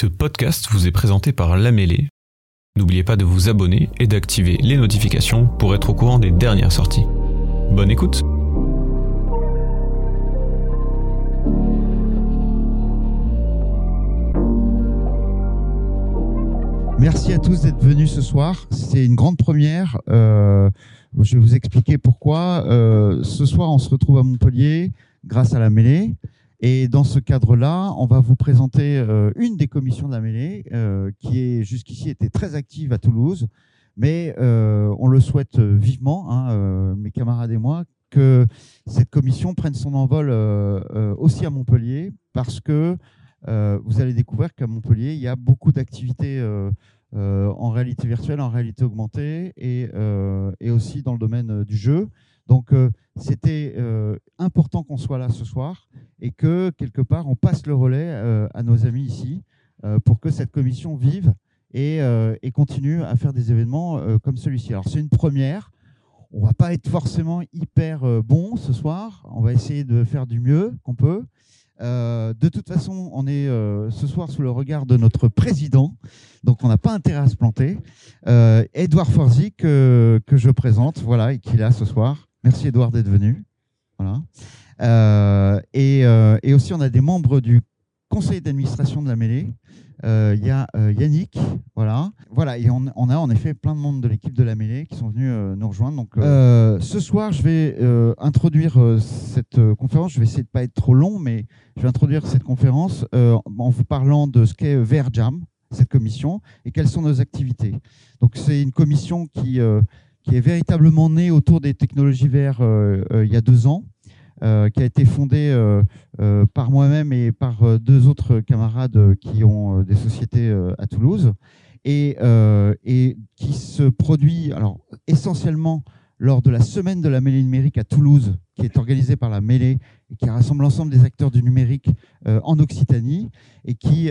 Ce podcast vous est présenté par La Mêlée. N'oubliez pas de vous abonner et d'activer les notifications pour être au courant des dernières sorties. Bonne écoute Merci à tous d'être venus ce soir. C'est une grande première. Euh, je vais vous expliquer pourquoi. Euh, ce soir, on se retrouve à Montpellier grâce à la mêlée. Et dans ce cadre-là, on va vous présenter euh, une des commissions de la mêlée euh, qui est jusqu'ici était très active à Toulouse, mais euh, on le souhaite vivement, hein, mes camarades et moi, que cette commission prenne son envol aussi à Montpellier, parce que vous allez découvrir qu'à Montpellier, il y a beaucoup d'activités en réalité virtuelle, en réalité augmentée, et, et aussi dans le domaine du jeu. Donc, euh, c'était euh, important qu'on soit là ce soir et que, quelque part, on passe le relais euh, à nos amis ici pour que cette commission vive et, continue à faire des événements comme celui-ci. Alors, c'est une première. On va pas être forcément hyper bon ce soir. On va essayer de faire du mieux qu'on peut. de toute façon, on est ce soir sous le regard de notre président, donc on n'a pas intérêt à se planter. Edouard Forzi, que, que, je présente, voilà, et qui est là ce soir. Merci Edouard d'être venu. Voilà. Euh, euh, et, aussi, on a des membres du conseil d'administration de la mêlée. Euh, il y a Yannick, voilà, voilà, et on, a en effet plein de membres de l'équipe de la mêlée qui sont venus nous rejoindre. Donc, ce soir, je vais introduire cette conférence. Je vais essayer de pas être trop long, mais je vais introduire cette conférence en vous parlant de ce qu'est VRJAM, cette commission, et quelles sont nos activités. Donc, c'est une commission qui qui est véritablement né autour des technologies VR euh, euh, il y a deux ans, euh, qui a été fondée par moi-même et par deux autres camarades qui ont des sociétés à Toulouse, et, qui se produit alors, essentiellement lors de la semaine de la mêlée numérique à Toulouse, qui est organisée par la mêlée et qui rassemble l'ensemble des acteurs du numérique en Occitanie, et qui,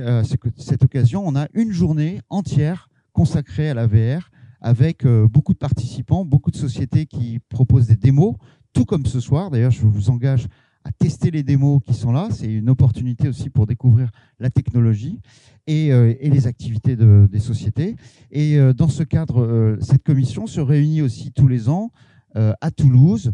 cette occasion, on a une journée entière consacrée à la VR avec euh, beaucoup de participants, beaucoup de sociétés qui proposent des démos, tout comme ce soir. D'ailleurs, je vous engage à tester les démos qui sont là. C'est une opportunité aussi pour découvrir la technologie et, euh, les activités des sociétés. Et euh, dans ce cadre, cette commission se réunit aussi tous les ans à Toulouse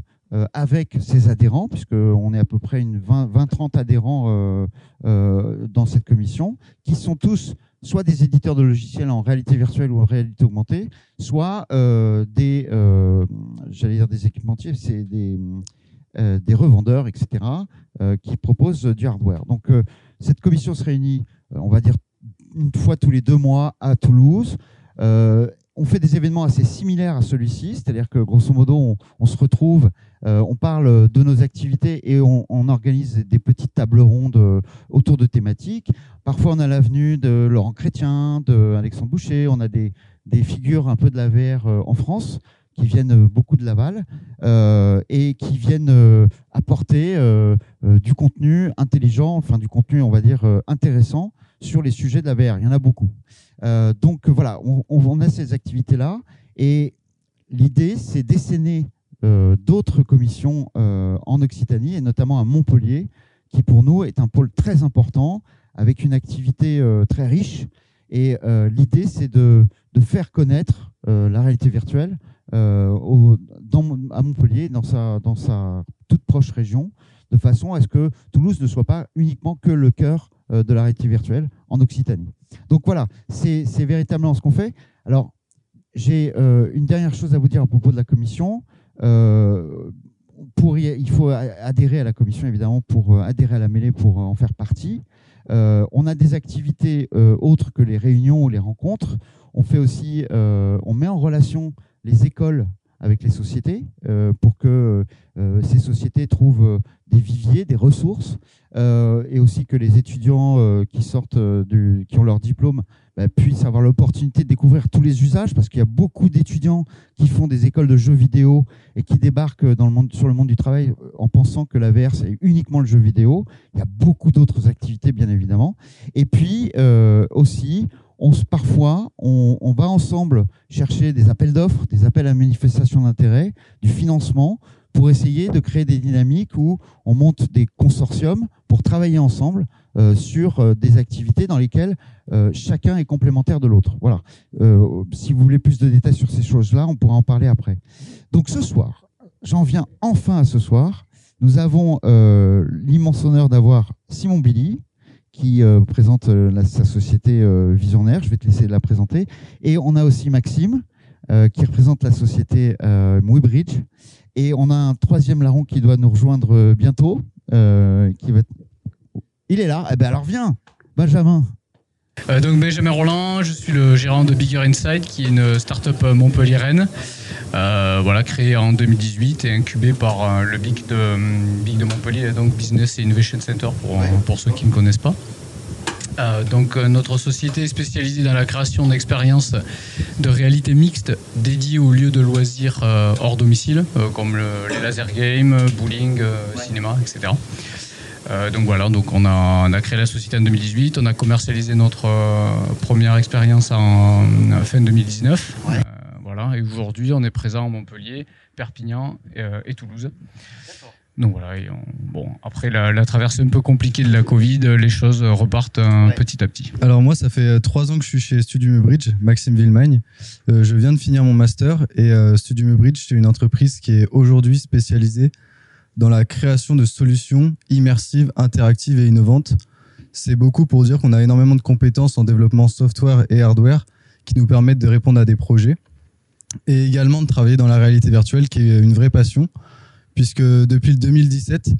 avec ses adhérents, puisqu'on est à peu près une 20-30 adhérents dans cette commission, qui sont tous soit des éditeurs de logiciels en réalité virtuelle ou en réalité augmentée, soit euh, des, euh, j'allais dire des équipementiers, c'est des, euh, des revendeurs, etc., qui proposent du hardware. Donc, cette commission se réunit, on va dire, une fois tous les deux mois à Toulouse on fait des événements assez similaires à celui-ci, c'est-à-dire que grosso modo, on, se retrouve, euh, on parle de nos activités et on, organise des petites tables rondes euh, autour de thématiques. Parfois, on a l'avenue de Laurent Chrétien, de Alexandre Boucher, on a des, figures un peu de la VR euh, en France qui viennent beaucoup de Laval et qui viennent apporter du contenu intelligent, enfin du contenu, on va dire, intéressant sur les sujets de la VR. Il y en a beaucoup. Euh, donc voilà, on, a ces activités-là. Et l'idée, c'est d'essayer euh, d'autres commissions euh, en Occitanie, et notamment à Montpellier, qui pour nous est un pôle très important, avec une activité très riche. Et l'idée, c'est de, faire connaître la réalité virtuelle à Montpellier, dans sa toute proche région, de façon à ce que Toulouse ne soit pas uniquement que le cœur de la réalité virtuelle en Occitanie. Donc voilà, c'est véritablement ce qu'on fait. Alors, j'ai euh, une dernière chose à vous dire à propos de la commission. Euh, il faut adhérer à la commission, évidemment, pour euh, adhérer à la mêlée, pour en faire partie. on a des activités autres que les réunions ou les rencontres. On fait aussi, on met en relation les écoles avec les sociétés pour que ces sociétés trouvent des viviers, des ressources. Euh, et aussi que les étudiants euh, qui sortent euh, qui ont leur diplôme bah, puissent avoir l'opportunité de découvrir tous les usages, parce qu'il y a beaucoup d'étudiants qui font des écoles de jeux vidéo et qui débarquent sur le monde du travail en pensant que la VR c'est uniquement le jeu vidéo. Il y a beaucoup d'autres activités, bien évidemment. Et puis aussi, parfois, on, on, va ensemble chercher des appels d'offres, des appels à manifestation d'intérêt, du financement pour essayer de créer des dynamiques où on monte des consortiums pour travailler ensemble euh, sur euh, des activités dans lesquelles euh, chacun est complémentaire de l'autre. Voilà. si vous voulez plus de détails sur ces choses-là, on pourra en parler après. Donc ce soir, j'en viens enfin à ce soir. Nous avons l'immense honneur d'avoir Simon Billy, qui présente sa société Visionnaire. Je vais te laisser la présenter. Et on a aussi Maxime, qui représente la société euh, Et on a un troisième larron qui doit nous rejoindre bientôt, qui va il est là. Eh ben alors viens, Benjamin. Euh, donc Benjamin Roland, je suis le gérant de Bigger Inside, qui est une start-up montpelliéraine, euh, voilà, créée en 2018 et incubée par euh, le Big de, Montpellier, donc Business Innovation Center pour, pour ceux qui ne connaissent pas. donc notre société est spécialisée dans la création d'expériences de réalité mixte dédiées aux lieux de loisirs hors domicile, comme les laser games, bowling, cinéma, etc. Euh, donc voilà, donc on a, on a, créé la société en 2018, on a commercialisé notre euh, première expérience en fin 2019. Euh, voilà, et aujourd'hui on est présent à Montpellier, Perpignan et, Toulouse. Donc voilà, bon, après la, traversée un peu compliquée de la Covid, les choses repartent petit à petit. Alors moi, ça fait trois ans que je suis chez Studium Bridge, Maxime Villemagne. je viens de finir mon master et Studium Bridge, c'est une entreprise qui est aujourd'hui spécialisée dans la création de solutions immersives, interactives et innovantes. C'est beaucoup pour dire qu'on a énormément de compétences en développement software et hardware qui nous permettent de répondre à des projets et également de travailler dans la réalité virtuelle qui est une vraie passion puisque depuis le 2017,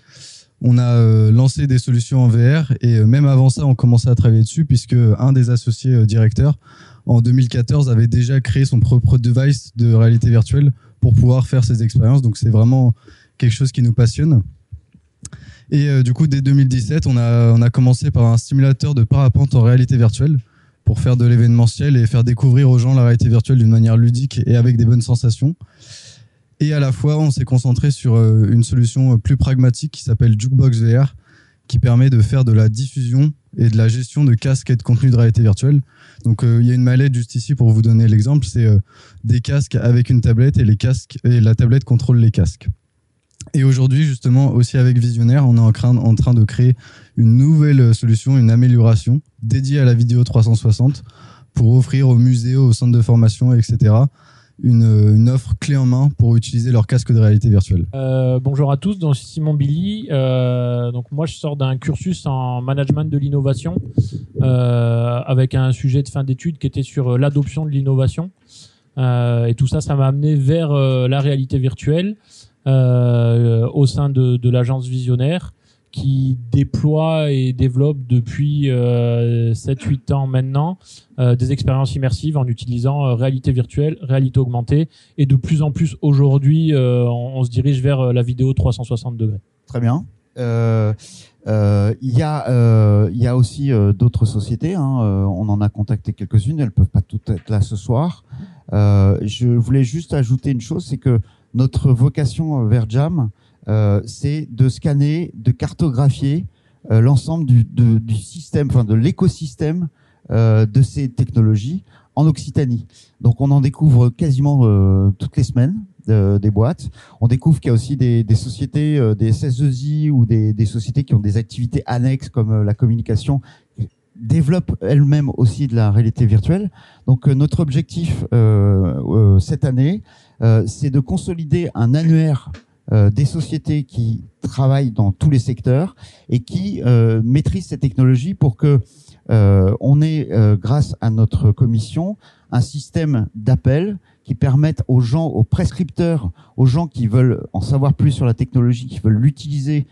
on a euh, lancé des solutions en VR et euh, même avant ça, on commençait à travailler dessus puisque un des associés euh, directeurs en 2014 avait déjà créé son propre device de réalité virtuelle pour pouvoir faire ses expériences. Donc c'est vraiment quelque chose qui nous passionne. Et euh, du coup, dès 2017, on a, commencé par un simulateur de parapente en réalité virtuelle pour faire de l'événementiel et faire découvrir aux gens la réalité virtuelle d'une manière ludique et avec des bonnes sensations. Et à la fois, on s'est concentré sur euh, une solution plus pragmatique qui s'appelle Jukebox VR, qui permet de faire de la diffusion et de la gestion de casques et de contenu de réalité virtuelle. Donc euh, il y a une mallette juste ici pour vous donner l'exemple, c'est des casques avec une tablette et la tablette contrôle les casques. Et aujourd'hui, justement, aussi avec Visionnaire, on est en train, de créer une nouvelle solution, une amélioration dédiée à la vidéo 360 pour offrir aux musées, aux centres de formation, etc., une, une, offre clé en main pour utiliser leur casque de réalité virtuelle. Euh, bonjour à tous, donc Simon Billy. Euh, donc moi, je sors d'un cursus en management de l'innovation euh, avec un sujet de fin d'études qui était sur l'adoption de l'innovation. Euh, et tout ça, ça m'a amené vers euh, la réalité virtuelle. Euh, au sein de, de l'agence Visionnaire qui déploie et développe depuis euh, 7-8 ans maintenant euh, des expériences immersives en utilisant euh, réalité virtuelle, réalité augmentée et de plus en plus aujourd'hui euh, on, on, se dirige vers la vidéo 360 degrés. Très bien. Il y, a, y a aussi d'autres sociétés, hein, on en a contacté quelques-unes, elles peuvent pas toutes être là ce soir. je voulais juste ajouter une chose, c'est que notre vocation euh, vers Jam, euh, c'est de scanner, de cartographier euh, l'ensemble du, système, enfin de l'écosystème de ces technologies en Occitanie. Donc on en découvre quasiment toutes les semaines des boîtes. On découvre qu'il y a aussi des, sociétés, des SS2I ou des, des, sociétés qui ont des activités annexes comme la communication développent elles-mêmes aussi de la réalité virtuelle. Donc notre objectif cette année, euh, c'est de consolider un annuaire euh, des sociétés qui travaillent dans tous les secteurs et qui euh, maîtrisent ces technologies pour que on ait, grâce à notre commission, un système d'appel qui permette aux gens, aux prescripteurs, aux gens qui veulent en savoir plus sur la technologie, qui veulent l'utiliser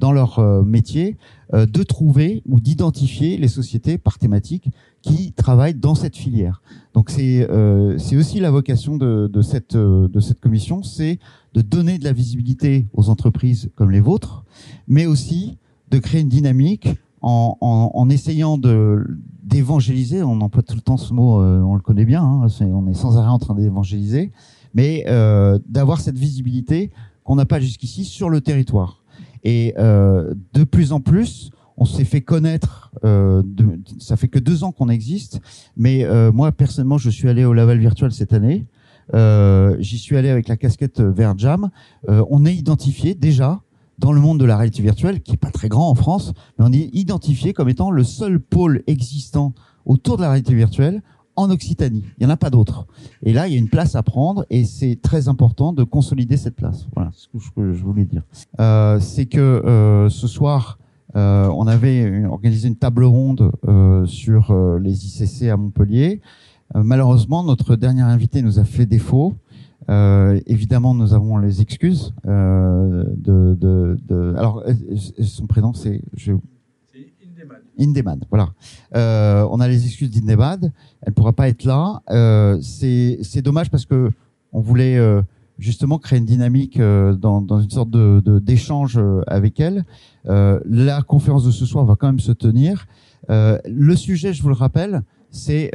dans leur métier, de trouver ou d'identifier les sociétés par thématique qui travaillent dans cette filière. Donc c'est euh, aussi la vocation de, cette euh, commission, c'est de donner de la visibilité aux entreprises comme les vôtres, mais aussi de créer une dynamique en essayant de d'évangéliser. On emploie tout le temps ce mot, euh, on le connaît bien. Hein, on est sans arrêt en train d'évangéliser, mais euh, d'avoir cette visibilité qu'on n'a pas jusqu'ici sur le territoire. Et euh, de plus en plus, on s'est fait connaître. Euh, de, ça fait que deux ans qu'on existe, mais euh, moi personnellement, je suis allé au Laval virtuel cette année. J'y suis allé avec la casquette VR Jam. on est identifié déjà dans le monde de la réalité virtuelle, qui est pas très grand en France, mais on est identifié comme étant le seul pôle existant autour de la réalité virtuelle en Occitanie. Il n'y en a pas d'autres. Et là, il y a une place à prendre et c'est très important de consolider cette place. Voilà ce que je voulais dire. Euh, c'est que euh, ce soir, euh, on avait organisé une table ronde euh, sur euh, les ICC à Montpellier. Euh, malheureusement, notre dernier invité nous a fait défaut. Évidemment, nous avons les excuses de, de, de, Alors, son prénom, c'est... Je... Indemad, voilà. Euh, on a les excuses d'Indemad, elle pourra pas être là. Euh, c'est dommage parce que on voulait euh, justement créer une dynamique euh, dans, dans, une sorte de d'échange euh, avec elle. la conférence de ce soir va quand même se tenir. le sujet, je vous le rappelle, c'est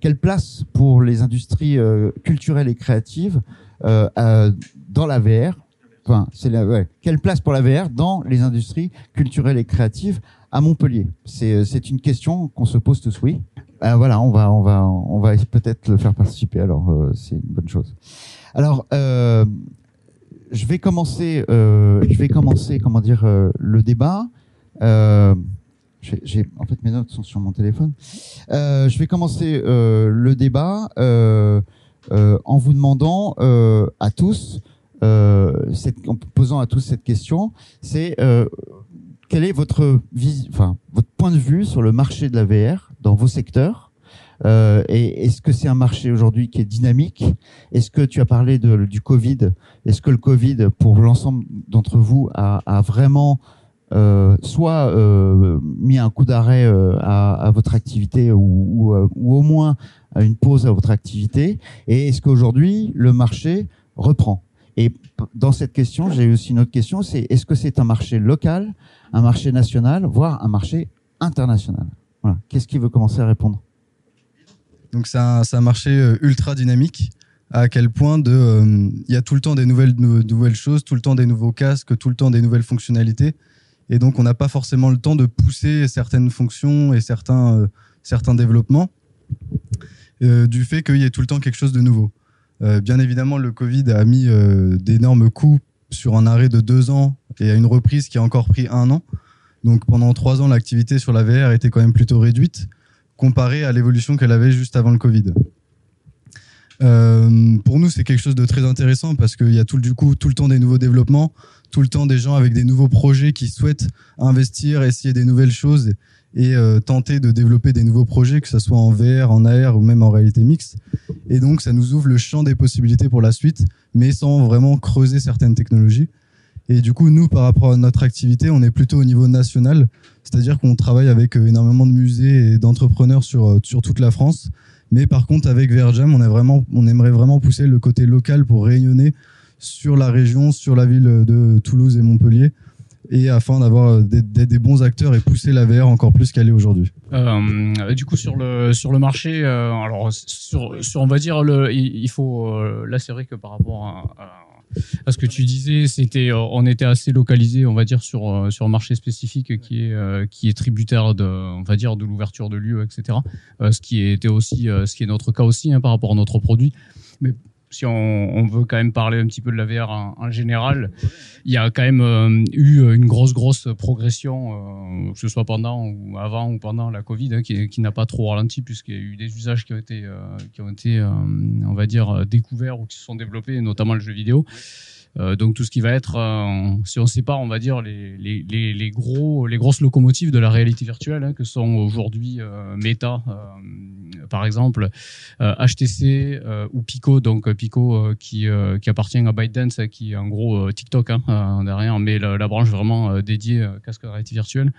quelle place pour les industries culturelles et créatives dans la VR. Enfin, c'est quelle place pour la VR dans les industries culturelles et créatives à Montpellier? Euh, C'est une question qu'on se pose tous, oui. Euh, voilà, on va, on va, on va peut-être le faire participer. Alors, euh, c'est une bonne chose. Alors, euh, je vais commencer, euh, je vais commencer, comment dire, euh, le débat. En fait, mes notes sont sur mon téléphone. je vais commencer le débat en vous demandant à tous, en posant à tous cette question, c'est quel est votre, point de vue sur le marché de la VR dans vos secteurs euh, et est-ce que c'est un marché aujourd'hui qui est dynamique? Est-ce que tu as parlé du Covid? Est-ce que le Covid, pour l'ensemble d'entre vous, a vraiment euh, soit euh, mis un coup d'arrêt euh, à, votre activité euh, ou, au moins une pause à votre activité Et est-ce qu'aujourd'hui le marché reprend? Et dans cette question, j'ai aussi une autre question, c'est est-ce que c'est un marché local un marché national, voire un marché international? Voilà. Qu'est-ce qui veut commencer à répondre? Donc c'est un, marché ultra dynamique. À quel point il y a tout le temps des nouvelles choses, tout le temps des nouveaux casques, tout le temps des nouvelles fonctionnalités. Et donc on n'a pas forcément le temps de pousser certaines fonctions et certains, euh, certains développements euh, du fait qu'il y ait tout le temps quelque chose de nouveau. Euh, bien évidemment, le Covid a mis d'énormes coûts sur un arrêt de deux ans et à une reprise qui a encore pris un an. Donc pendant trois ans, l'activité sur la VR était quand même plutôt réduite comparée à l'évolution qu'elle avait juste avant le Covid. Pour nous, c'est quelque chose de très intéressant parce qu'il y a tout, du coup tout le temps des nouveaux développements, tout le temps des gens avec des nouveaux projets qui souhaitent investir, essayer des nouvelles choses et euh, tenter de développer des nouveaux projets, que ce soit en VR, en AR ou même en réalité mixte. Et donc, ça nous ouvre le champ des possibilités pour la suite, mais sans vraiment creuser certaines technologies. Et du coup, nous, par rapport à notre activité, on est plutôt au niveau national, c'est-à-dire qu'on travaille avec euh, énormément de musées et d'entrepreneurs sur, euh, sur toute la France. Mais par contre, avec VRJam, on, est vraiment, on aimerait vraiment pousser le côté local pour rayonner sur la région, sur la ville de Toulouse et Montpellier, et afin d'avoir euh, des, bons acteurs et pousser la VR encore plus qu'elle est aujourd'hui. Euh, du coup sur le sur le marché, euh, alors sur, sur on va dire le, il, faut euh, là c'est vrai que par rapport à ce que tu disais, c'était, on était assez localisé, on va dire, sur sur un marché spécifique qui est qui est tributaire de, on va dire, de l'ouverture de lieux, etc. ce qui était aussi, ce qui est notre cas aussi hein, par rapport à notre produit. Mais si on, veut quand même parler un petit peu de la VR en, général, il y a quand même euh, eu une grosse, grosse progression, euh, que ce soit pendant ou avant ou pendant la Covid, hein, qui, n'a pas trop ralenti, puisqu'il y a eu des usages qui ont été, euh, qui ont été on va dire, découverts ou qui se sont développés, notamment le jeu vidéo. Euh, donc tout ce qui va être, euh, si on sépare, on va dire les, les, les, gros, les grosses locomotives de la réalité virtuelle, hein, que sont aujourd'hui euh, Meta, par exemple, HTC ou Pico, donc Pico qui, qui appartient à ByteDance, qui est en gros TikTok hein, derrière, mais la, la branche vraiment dédiée casque de réalité virtuelle.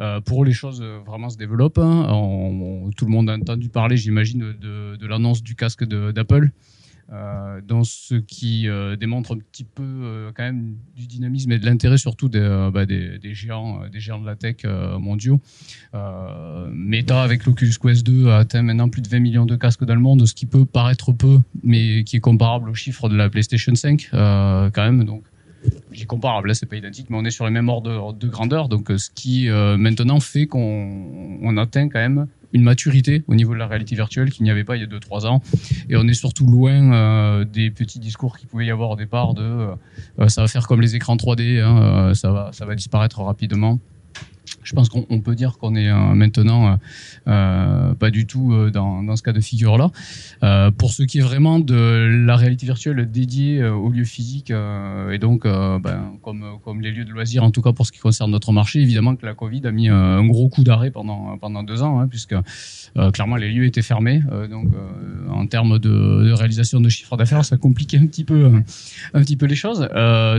Euh, pour les choses vraiment se développent. Hein. Tout le monde a entendu parler, j'imagine, de, de l'annonce du casque d'Apple. Euh, dans ce qui euh, démontre un petit peu euh, quand même du dynamisme et de l'intérêt surtout des, bah, géants, des géants de la tech mondiaux. Meta avec l'Oculus Quest 2 a atteint maintenant plus de 20 millions de casques dans le monde, ce qui peut paraître peu, mais qui est comparable au chiffre de la PlayStation 5 quand même. Donc j'ai comparable, là c'est pas identique, mais on est sur les mêmes ordres de, grandeur. Donc ce qui maintenant fait qu'on on atteint quand même une maturité au niveau de la réalité virtuelle qu'il n'y avait pas il y a 2-3 ans. Et on est surtout loin des petits discours qu'il pouvait y avoir au départ de ça va faire comme les écrans 3D, hein, ça, va, ça va disparaître rapidement je pense qu'on peut dire qu'on est euh, maintenant euh, euh, pas du tout dans, ce cas de figure-là. pour ce qui est vraiment de la réalité virtuelle dédiée aux lieux physiques, et donc ben, comme, comme les lieux de loisirs, en tout cas pour ce qui concerne notre marché, évidemment que la Covid a mis un gros coup d'arrêt pendant, pendant deux ans, hein, puisque clairement les lieux étaient fermés. donc en termes de, réalisation de chiffre d'affaires, ça compliquait un petit peu, un petit peu les choses.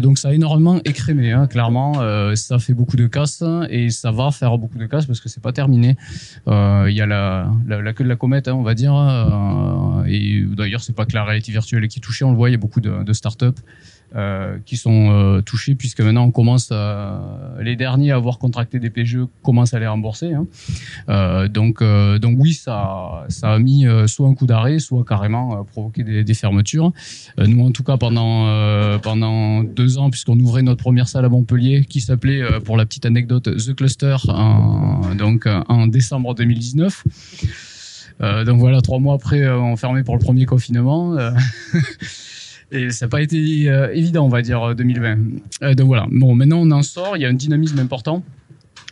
donc ça a énormément écrémé, hein, clairement. ça fait beaucoup de casse et ça va faire beaucoup de casse parce que c'est pas terminé. Euh, il y a la, queue de la comète, hein, on va dire. Euh, et d'ailleurs, c'est pas que la réalité virtuelle qui est touchée. On le voit, il y a beaucoup de startups euh, qui sont euh, touchés puisque maintenant on commence à, les derniers à avoir contracté des PGE commencent à les rembourser. Hein. Euh, donc donc oui ça ça a mis soit un coup d'arrêt soit carrément provoqué des, des fermetures. nous en tout cas pendant pendant deux ans puisqu'on ouvrait notre première salle à Montpellier qui s'appelait pour la petite anecdote The Cluster en, donc en décembre 2019. Euh, donc voilà, trois mois après, on fermait pour le premier confinement. Et ça n'a pas été euh, évident, on va dire, 2020. Euh, euh, donc voilà. Bon, maintenant on en sort, il y a un dynamisme important.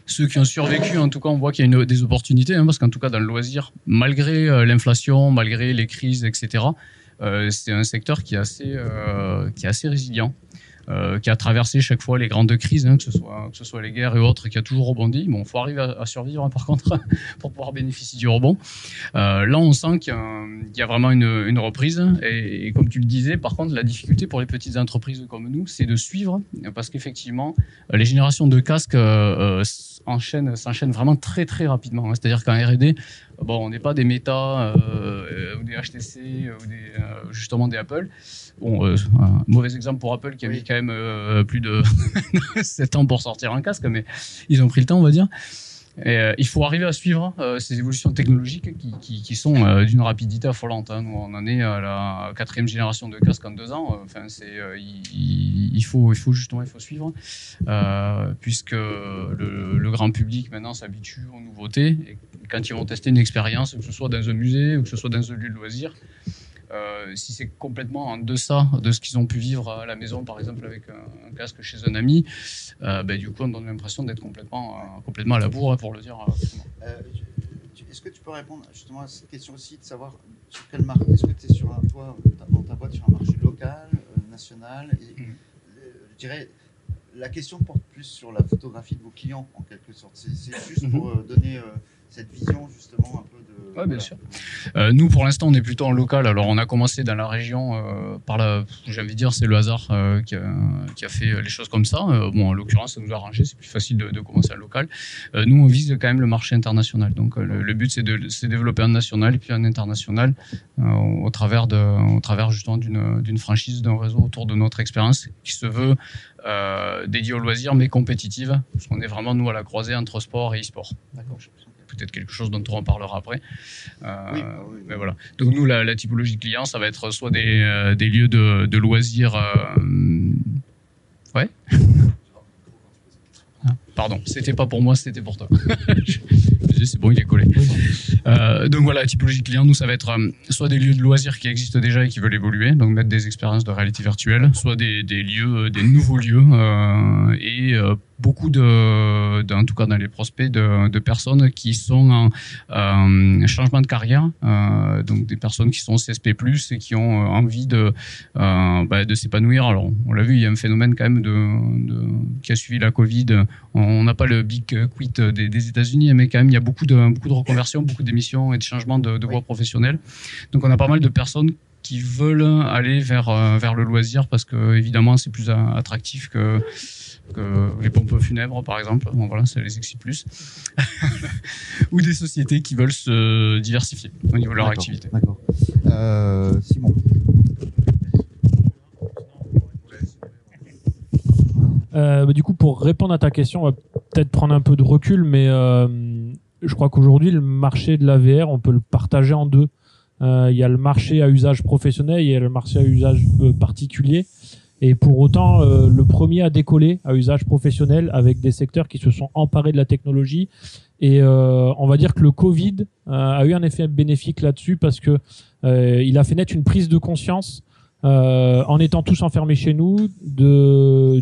Ceux qui ont survécu, en tout cas, on voit qu'il y a des opportunités, hein, parce qu'en tout cas, dans le loisir, malgré l'inflation, malgré les crises, etc., c'est un secteur qui est assez, qui est assez résilient. Euh, qui a traversé chaque fois les grandes crises, hein, que, ce soit, que ce soit les guerres et autres, qui a toujours rebondi. Bon, il faut arriver à, survivre hein, par contre pour pouvoir bénéficier du rebond. Euh, là, on sent qu'il y, a vraiment une, reprise. Et, comme tu le disais, par contre, la difficulté pour les petites entreprises comme nous, c'est de suivre, parce qu'effectivement, les générations de casques euh, enchaînent, s'enchaînent vraiment très très rapidement. Hein. C'est-à-dire qu'en R&D, bon, on n'est pas des Meta ou des HTC ou des, justement des Apple. Bon, euh, un mauvais exemple pour Apple qui a mis quand même euh, plus de 7 ans pour sortir un casque, mais ils ont pris le temps, on va dire. Euh, il faut arriver à suivre ces évolutions technologiques qui, sont d'une rapidité affolante. Hein. On en est à la quatrième génération de casques en deux ans. Enfin, c'est, il, faut, il faut justement, il faut suivre, puisque le, grand public maintenant s'habitue aux nouveautés. Quand ils vont tester une expérience, que ce soit dans un musée ou que ce soit dans un lieu de loisir, euh, si c'est complètement en deçà de ce qu'ils ont pu vivre à la maison, par exemple avec un, casque chez un ami, euh, ben, du coup, on donne l'impression d'être complètement, euh, complètement à la bourre, pour le dire. Est-ce que tu peux répondre justement à cette question aussi de savoir sur quelle marque Est-ce que tu es sur un, toi, dans ta boîte sur un marché local, national? Et, mm. Je dirais, la question porte plus sur la photographie de vos clients, en quelque sorte. C'est juste mm-hmm. pour donner cette vision justement un peu de. Oui, bien sûr. Euh, nous, pour l'instant, on est plutôt en local. Alors, on a commencé dans la région euh, par la. J'ai envie de dire, c'est le hasard euh, qui, a, qui, a, fait les choses comme ça. bon, en l'occurrence, ça nous a arrangé. C'est plus facile de, de commencer en local. nous, on vise quand même le marché international. Donc, le, but, c'est de, développer un national et puis un international au travers de, au travers justement d'une franchise, d'un réseau autour de notre expérience qui se veut dédié au loisir mais compétitive. Parce qu'on est vraiment nous à la croisée entre sport et e-sport. D'accord peut-être quelque chose dont on en parlera après. Euh, bah mais voilà. Donc nous, la, typologie de clients, ça va être soit des, euh, des lieux de, de loisirs. Euh, ouais. Ah, pardon, c'était pas pour moi, c'était pour toi. c'est bon, il est collé. Euh, donc voilà, la typologie de clients, nous, ça va être euh, soit des lieux de loisirs qui existent déjà et qui veulent évoluer, donc mettre des expériences de réalité virtuelle, soit des, des lieux, des nouveaux lieux, euh, et beaucoup de, en tout cas dans les prospects, de, de personnes qui sont en euh, changement de carrière, euh, donc des personnes qui sont CSP+, et qui ont envie de, euh, bah, de s'épanouir. Alors, on l'a vu, il y a un phénomène quand même de, de qui a suivi la Covid. On n'a pas le big quit des, des États-Unis, mais quand même, il y a beaucoup de, beaucoup de reconversions, beaucoup d'émissions et de changements de, de voie professionnelle. Donc, on a pas mal de personnes qui veulent aller vers, vers le loisir parce que, évidemment, c'est plus attractif que les pompes funèbres par exemple, bon voilà, ça les excite plus, ou des sociétés qui veulent se diversifier au niveau de leur activité. D'accord. Euh, Simon. Euh, bah, du coup, pour répondre à ta question, on va peut-être prendre un peu de recul, mais euh, je crois qu'aujourd'hui, le marché de la VR, on peut le partager en deux. Il y a le marché à usage professionnel et il y a le marché à usage particulier. Et pour autant, euh, le premier à décoller à usage professionnel avec des secteurs qui se sont emparés de la technologie. Et euh, on va dire que le Covid euh, a eu un effet bénéfique là-dessus parce que il a fait naître une prise de conscience en étant tous enfermés chez nous de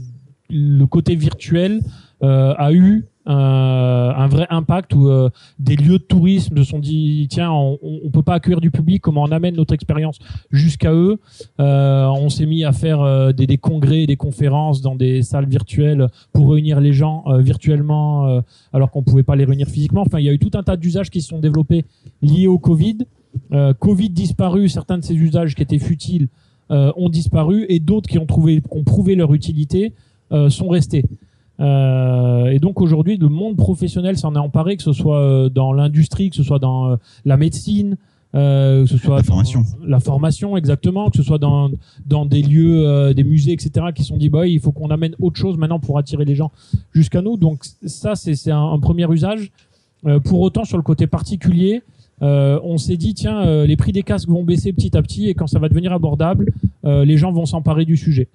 le côté virtuel a eu euh, un vrai impact où euh, des lieux de tourisme se sont dit tiens on, on peut pas accueillir du public comment on amène notre expérience jusqu'à eux. Euh, on s'est mis à faire euh, des, des, congrès des conférences dans des salles virtuelles pour réunir les gens virtuellement alors qu'on pouvait pas les réunir physiquement. Enfin il y a eu tout un tas d'usages qui se sont développés liés au Covid. Covid disparu certains de ces usages qui étaient futiles ont disparu et d'autres qui ont trouvé qui ont prouvé leur utilité sont restés euh, et donc aujourd'hui, le monde professionnel s'en est emparé, que ce soit euh, dans l'industrie, que ce soit dans euh, la médecine, euh, que ce soit la formation, la formation exactement, que ce soit dans dans des lieux, euh, des musées, etc. qui sont dit bah il faut qu'on amène autre chose maintenant pour attirer les gens jusqu'à nous. Donc ça c'est c'est un, un, premier usage. Euh, pour autant sur le côté particulier, on s'est dit tiens les prix des casques vont baisser petit à petit et quand ça va devenir abordable, les gens vont s'emparer du sujet.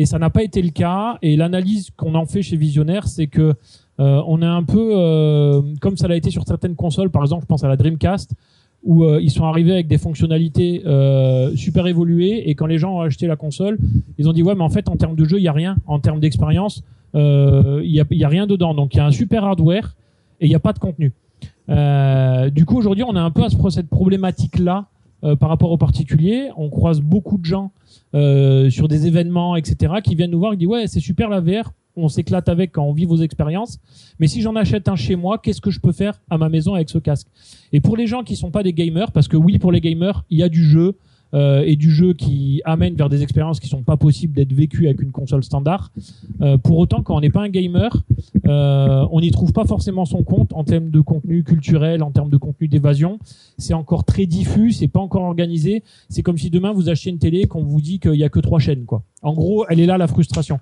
Et ça n'a pas été le cas. Et l'analyse qu'on en fait chez Visionnaire, c'est que euh, on est un peu euh, comme ça l'a été sur certaines consoles. Par exemple, je pense à la Dreamcast, où euh, ils sont arrivés avec des fonctionnalités super évoluées. Et quand les gens ont acheté la console, ils ont dit ouais, mais en fait, en termes de jeu, il y a rien. En termes d'expérience, il y a, rien dedans. Donc il y a un super hardware et il n'y a pas de contenu. du coup, aujourd'hui, on est un peu à cette problématique là. par rapport aux particuliers, on croise beaucoup de gens euh, sur des événements, etc., qui viennent nous voir et disent ouais, c'est super la VR, on s'éclate avec quand on vit vos expériences. Mais si j'en achète un chez moi, qu'est-ce que je peux faire à ma maison avec ce casque? Et pour les gens qui sont pas des gamers, parce que oui, pour les gamers, il y a du jeu, euh, et du jeu qui amène vers des expériences qui sont pas possibles d'être vécues avec une console standard. Euh, pour autant, quand on n'est pas un gamer, euh, on n'y trouve pas forcément son compte en termes de contenu culturel, en termes de contenu d'évasion. C'est encore très diffus, c'est pas encore organisé. C'est comme si demain vous achetiez une télé qu'on vous dit qu'il y a que trois chaînes, quoi. En gros, elle est là la frustration.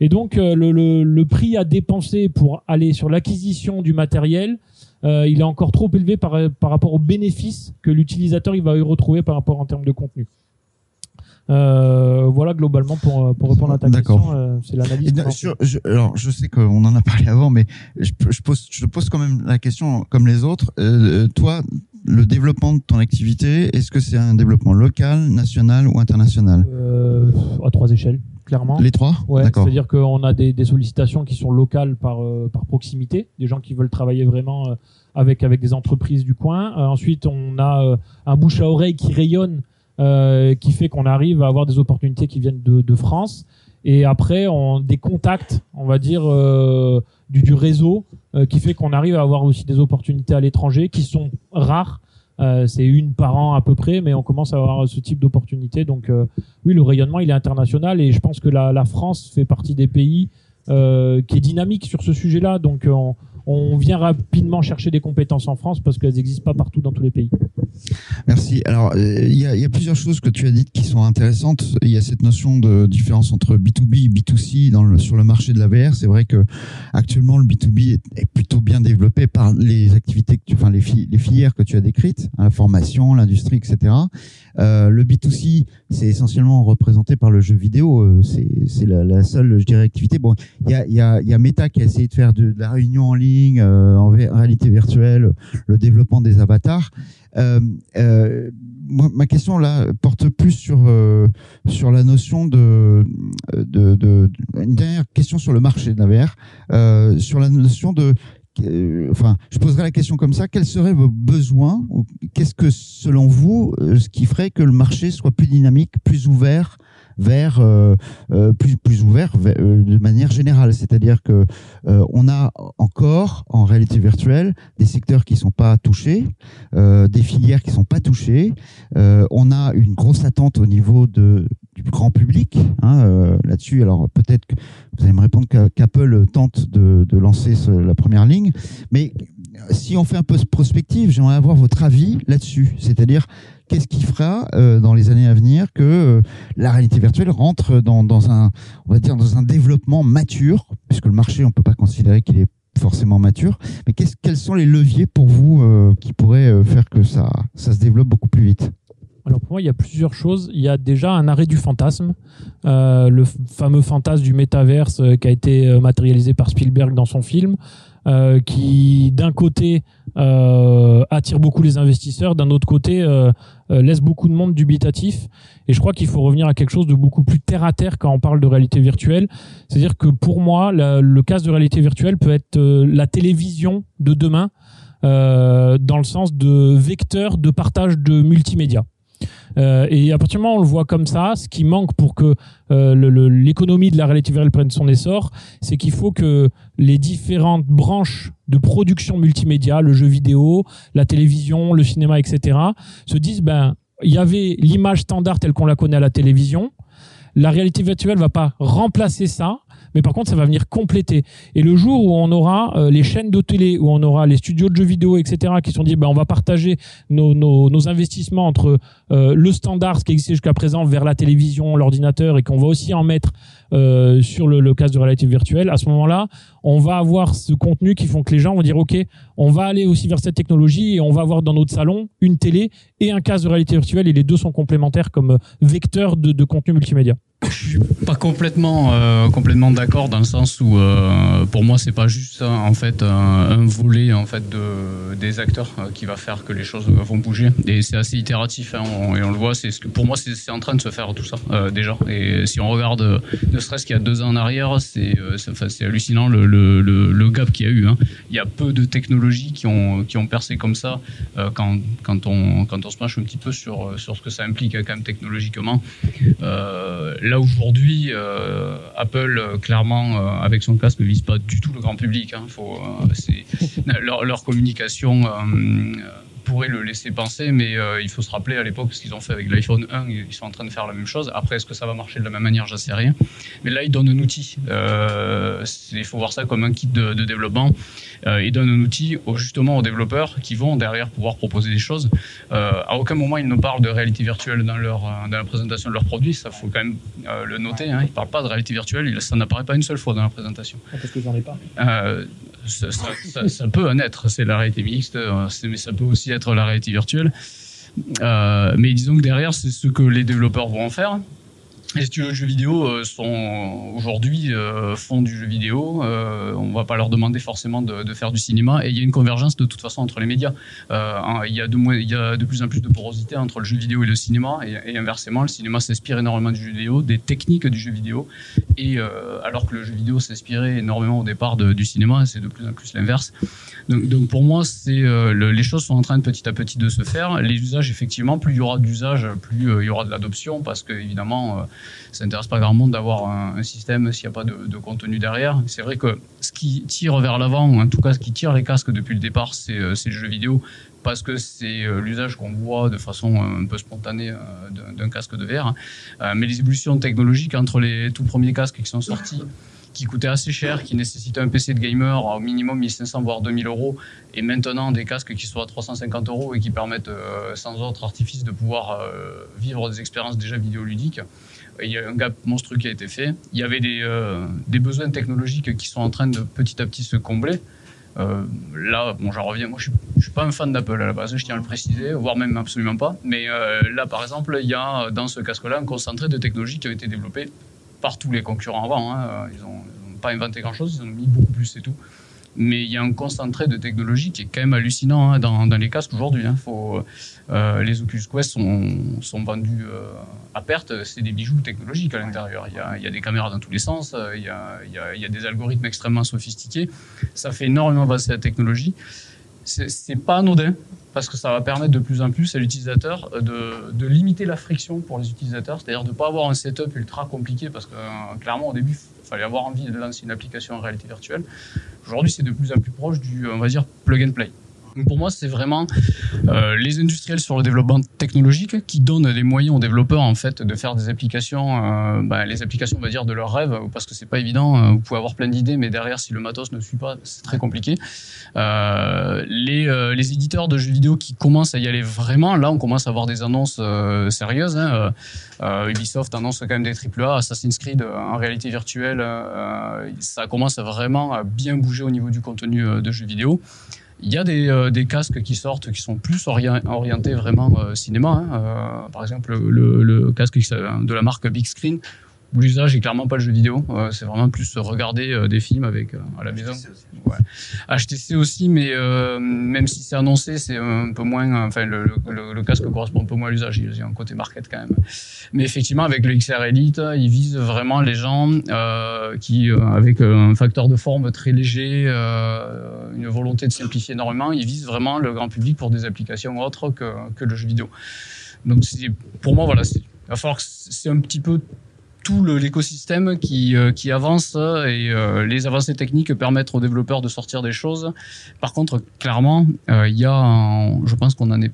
Et donc euh, le, le, le, prix à dépenser pour aller sur l'acquisition du matériel, euh, il est encore trop élevé par, par rapport aux bénéfices que l'utilisateur il va y retrouver par rapport en termes de contenu. Euh, voilà globalement pour, pour répondre à ta question, euh, c'est l'analyse. Je, alors je sais qu'on en a parlé avant, mais je, je, pose, je pose quand même la question comme les autres. Euh, toi, le développement de ton activité, est-ce que c'est un développement local, national ou international? Euh, À trois échelles clairement. Les trois Ouais, c'est-à-dire qu'on a des, des, sollicitations qui sont locales par, euh, par proximité, des gens qui veulent travailler vraiment euh, avec, avec des entreprises du coin. Euh, ensuite, on a un bouche à oreille qui rayonne, qui fait qu'on arrive à avoir des opportunités qui viennent de, de France. Et après, on, des contacts, on va dire, du, du réseau, qui fait qu'on arrive à avoir aussi des opportunités à l'étranger qui sont rares euh, c'est une par an à peu près, mais on commence à avoir ce type d'opportunité. Donc euh, oui, le rayonnement, il est international et je pense que la, France fait partie des pays euh, qui est dynamique sur ce sujet-là. Donc on, on vient rapidement chercher des compétences en France parce qu'elles n'existent pas partout dans tous les pays. Merci. Alors, euh, il y, a, plusieurs choses que tu as dites qui sont intéressantes. Il y a cette notion de différence entre B2B et B2C dans le, sur le marché de la VR. C'est vrai que actuellement, le B2B est, plutôt bien développé par les activités, que tu, enfin les, fi, les filières que tu as décrites, hein, la formation, l'industrie, etc. Euh, le B2C, c'est essentiellement représenté par le jeu vidéo. Euh, c'est la, seule, je dirais, activité. Bon, il y a, Meta qui a essayé de faire de la réunion en ligne, euh, en réalité virtuelle, le développement des avatars. Euh, euh, ma question là porte plus sur sur la notion de, une dernière question sur le marché de la VR, euh, sur la notion de enfin, je poserai la question comme ça quels seraient vos besoins Qu'est-ce que, selon vous, ce qui ferait que le marché soit plus dynamique, plus ouvert vers euh, euh, plus plus ouvert euh, de manière générale. C'est-à-dire que on a encore en réalité virtuelle des secteurs qui sont pas touchés, des filières qui sont pas touchées. on a une grosse attente au niveau de du grand public hein, là-dessus. Alors peut-être que vous allez me répondre qu'Apple tente de, de lancer ce, la première ligne, mais si on fait un peu prospective, j'aimerais avoir votre avis là-dessus. C'est-à-dire, qu'est-ce qui fera euh, dans les années à venir que euh, la réalité virtuelle rentre dans, un, on va dire, dans un développement mature, puisque le marché, on peut pas considérer qu'il est forcément mature. Mais quels sont les leviers pour vous euh, qui pourraient faire que ça, ça se développe beaucoup plus vite? Alors pour moi, il y a plusieurs choses. Il y a déjà un arrêt du fantasme, le fameux fantasme du métaverse qui a été matérialisé par Spielberg dans son film, euh, qui d'un côté euh, attire beaucoup les investisseurs, d'un autre côté euh, laisse beaucoup de monde dubitatif. Et je crois qu'il faut revenir à quelque chose de beaucoup plus terre à terre quand on parle de réalité virtuelle. C'est-à-dire que pour moi, le casque de réalité virtuelle peut être la télévision de demain. dans le sens de vecteur de partage de multimédia. Euh, et à partir du moment où on le voit comme ça, ce qui manque pour que euh, l'économie de la réalité virtuelle prenne son essor, c'est qu'il faut que les différentes branches de production multimédia, le jeu vidéo, la télévision, le cinéma, etc., se disent ben il y avait l'image standard telle qu'on la connaît à la télévision. La réalité virtuelle va pas remplacer ça, mais par contre, ça va venir compléter. Et le jour où on aura euh, les chaînes de télé, où on aura les studios de jeux vidéo, etc., qui sont dit, ben, on va partager nos, nos, nos investissements entre euh, le standard, ce qui existait jusqu'à présent, vers la télévision, l'ordinateur, et qu'on va aussi en mettre euh, sur le, casque de réalité virtuelle, à ce moment-là, on va avoir ce contenu qui font que les gens vont dire, OK, on va aller aussi vers cette technologie et on va avoir dans notre salon une télé et un casque de réalité virtuelle, et les deux sont complémentaires comme vecteurs de, contenu multimédia. Je suis pas complètement euh, complètement d'accord dans le sens où euh, pour moi c'est pas juste en fait un, un, volet en fait de des acteurs qui va faire que les choses vont bouger. Et c'est assez itératif hein, on, et on le voit c'est ce que pour moi c'est en train de se faire tout ça déjà. Et si on regarde serait-ce qu'il y a deux ans en arrière c'est c'est hallucinant le, gap qu'il y a eu hein. il y a peu de technologies qui ont percé comme ça quand quand on se penche un petit peu sur sur ce que ça implique quand même technologiquement là aujourd'hui, euh, Apple, euh, clairement, euh, avec son casque, ne vise pas du tout le grand public. Hein. Faut, leur, communication pourrait le laisser penser, mais il faut se rappeler à l'époque ce qu'ils ont fait avec l'iPhone 1, ils sont en train de faire la même chose. Après, est-ce que ça va marcher de la même manière? J'en sais rien. Mais là, ils donnent un outil. Il faut voir ça comme un kit de, de développement euh, ils donnent un outil au, justement aux développeurs qui vont derrière pouvoir proposer des choses. Euh, à aucun moment ils ne parlent de réalité virtuelle dans, leur, euh, dans la présentation de leurs produits, ça faut quand même euh, le noter. Hein. Ils ne parlent pas de réalité virtuelle, ça n'apparaît pas une seule fois dans la présentation. Ah, parce que j'en ai pas. Euh, ça, ça, ça, ça, peut en être, c'est la réalité mixte, mais ça peut aussi être la réalité virtuelle. Euh, mais disons que derrière, c'est ce que les développeurs vont en faire. Les studios jeux vidéo euh, sont aujourd'hui euh, font du jeu vidéo. Euh, on va pas leur demander forcément de, de, faire du cinéma. Et il y a une convergence de toute façon entre les médias. Euh, il, y a de y a de plus en plus de porosité entre le jeu vidéo et le cinéma. Et, inversement, le cinéma s'inspire énormément du jeu vidéo, des techniques du jeu vidéo. Et euh, alors que le jeu vidéo s'inspirait énormément au départ du cinéma, c'est de plus en plus l'inverse. Donc, donc, pour moi, c'est le, les choses sont en train de petit à petit de se faire. Les usages, effectivement, plus il y aura d'usages, plus il y aura de l'adoption, parce que évidemment ça n'intéresse pas grand monde d'avoir un, système s'il n'y a pas de, contenu derrière. C'est vrai que ce qui tire vers l'avant, en tout cas ce qui tire les casques depuis le départ, c'est le jeu vidéo parce que c'est l'usage qu'on voit de façon un peu spontanée d'un casque de VR. Mais les évolutions technologiques entre les tout premiers casques qui sont sortis, qui coûtaient assez cher, qui nécessitaient un PC de gamer au minimum 1500 voire 2000 euros, et maintenant des casques qui sont à 350 euros et qui permettent euh, sans autre artifice de pouvoir euh, vivre des expériences déjà vidéoludiques il y a un gap monstrueux qui a été fait. Il y avait des, euh, besoins technologiques qui sont en train de petit à petit se combler. Euh, là, bon, j'en reviens. Moi, je je suis pas un fan d'Apple à la base, je tiens à le préciser, voire même absolument pas. Mais euh, là, par exemple, il y a dans ce casque-là un concentré de technologies qui ont été développées par tous les concurrents avant. Hein. Ils n'ont pas inventé grand-chose, ils ont mis beaucoup plus et tout mais il y a un concentré de technologie qui est quand même hallucinant hein, dans, les casques aujourd'hui. Hein. Euh, les Oculus Quest sont, vendus euh, à perte, c'est des bijoux technologiques à l'intérieur. Il, y a des caméras dans tous les sens, euh, il y, a, des algorithmes extrêmement sophistiqués. Ça fait énormément avancer la technologie. C'est pas anodin parce que ça va permettre de plus en plus à l'utilisateur de, limiter la friction pour les utilisateurs, c'est-à-dire de ne pas avoir un setup ultra compliqué parce que clairement au début il fallait avoir envie de lancer une application en réalité virtuelle. Aujourd'hui, c'est de plus en plus proche du, on va dire, plug and play. Pour moi, c'est vraiment euh, les industriels sur le développement technologique qui donnent des moyens aux développeurs en fait de faire des applications, euh, bah, les applications, on va dire, de leur rêve, parce que c'est pas évident. Euh, vous pouvez avoir plein d'idées, mais derrière, si le matos ne suit pas, c'est très compliqué. Les, éditeurs de jeux vidéo qui commencent à y aller vraiment, là, on commence à avoir des annonces sérieuses. Hein. Ubisoft annonce quand même des AAA, Assassin's Creed en réalité virtuelle, ça commence vraiment à bien bouger au niveau du contenu de jeux vidéo Il y a des, des, casques qui sortent qui sont plus orientés vraiment cinéma. Hein. par exemple, le, le, casque de la marque Big Screen l'usage est clairement pas le jeu vidéo. Euh, c'est vraiment plus regarder euh, des films avec euh, à la maison. Ouais. HTC aussi, mais même si c'est annoncé, c'est un peu moins. Enfin, le, le, casque correspond un peu moins à l'usage. Il y a un côté market quand même. Mais effectivement, avec le XR Elite, il vise vraiment les gens qui, avec un facteur de forme très léger, une volonté de simplifier énormément, il vise vraiment le grand public pour des applications autres que, que le jeu vidéo. Donc, pour moi, voilà, il va falloir que c'est un petit peu tout l'écosystème qui, euh, qui avance et euh, les avancées techniques permettent aux développeurs de sortir des choses. Par contre, clairement, euh, il y a, je pense qu'on en est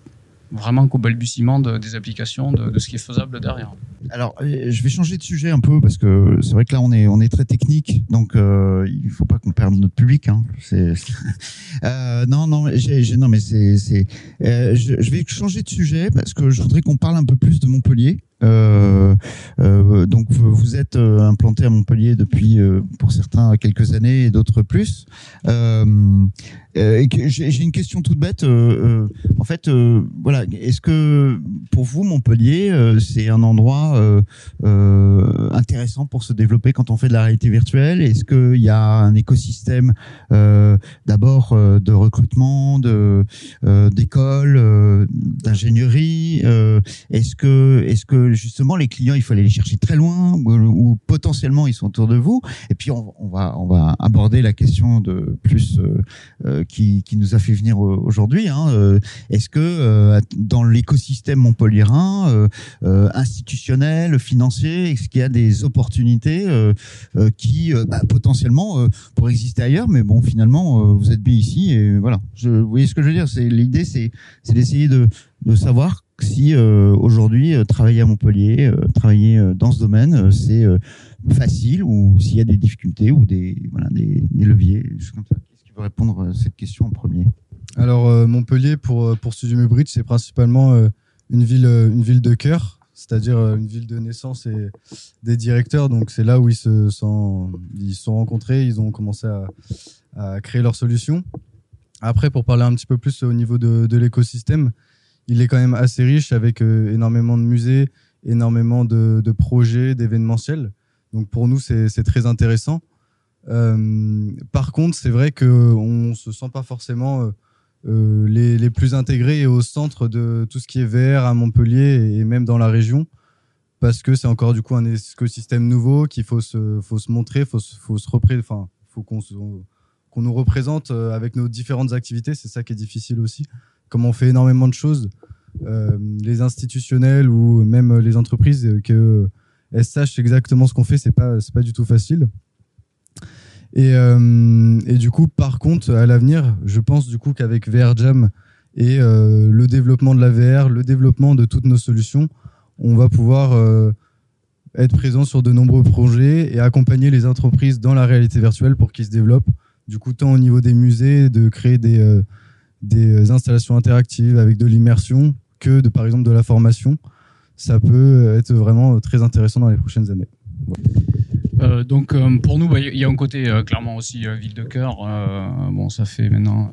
vraiment qu'au balbutiement des applications, de, ce qui est faisable derrière. Alors, je vais changer de sujet un peu parce que c'est vrai que là on est très technique, donc il faut pas qu'on perde notre public. Hein. Non non non mais c'est je, vais changer de sujet parce que je voudrais qu'on parle un peu plus de Montpellier. Euh, euh, donc vous êtes euh, implanté à Montpellier depuis, pour certains, quelques années et d'autres plus. J'ai une question toute bête. en fait, voilà, est-ce que pour vous Montpellier, c'est un endroit intéressant pour se développer quand on fait de la réalité virtuelle? Est-ce qu'il y a un écosystème d'abord de recrutement, de d'écoles, d'ingénierie Est-ce que est-ce que justement les clients, il faut aller les chercher très loin ou, potentiellement ils sont autour de vous. Et puis on, va on va aborder la question de plus euh, euh, qui, qui nous a fait venir aujourd'hui. Hein. Euh, est-ce que dans l'écosystème montpelliérain, institutionnel, financier, est-ce qu'il y a des opportunités qui bah, potentiellement pourraient exister ailleurs, mais bon finalement vous êtes bien ici et voilà. Je, vous voyez ce que je veux dire? C'est l'idée, c'est c'est d'essayer de de savoir si euh, aujourd'hui euh, travailler à Montpellier, euh, travailler dans ce domaine, c'est facile ou s'il y a des difficultés ou des leviers. Qu'est-ce qui veut répondre à cette question en premier? Alors Montpellier pour pour Studio Bridge, c'est principalement une ville une ville de cœur, c'est-à-dire une ville de naissance et des directeurs. Donc c'est là où ils se sont ils sont rencontrés, ils ont commencé à, créer leur solution. Après, pour parler un petit peu plus au niveau de l'écosystème, il est quand même assez riche avec euh, énormément de musées, énormément de, projets, d'événementiels. Donc pour nous, c'est très intéressant. Euh, par contre, c'est vrai qu'on ne se sent pas forcément euh, les, plus intégrés et au centre de tout ce qui est VR à Montpellier et même dans la région, parce que c'est encore du coup un écosystème nouveau qu'il faut se, montrer, faut, faut se enfin, faut qu'on nous représente avec nos différentes activités. C'est ça qui est difficile aussi comme on fait énormément de choses, euh, les institutionnels ou même les entreprises, euh, que elles sachent exactement ce qu'on fait, c'est pas pas du tout facile. Et, euh, et, du coup, par contre, à l'avenir, je pense du coup qu'avec VR Jam et le développement de la VR, le développement de toutes nos solutions, on va pouvoir être présent sur de nombreux projets et accompagner les entreprises dans la réalité virtuelle pour qu'ils se développent. Du coup, tant au niveau des musées, de créer des, des installations interactives avec de l'immersion que de, par exemple de la formation. Ça peut être vraiment très intéressant dans les prochaines années. Euh, donc euh, pour nous, bah, il y a un côté euh, clairement aussi ville de cœur. bon, ça fait maintenant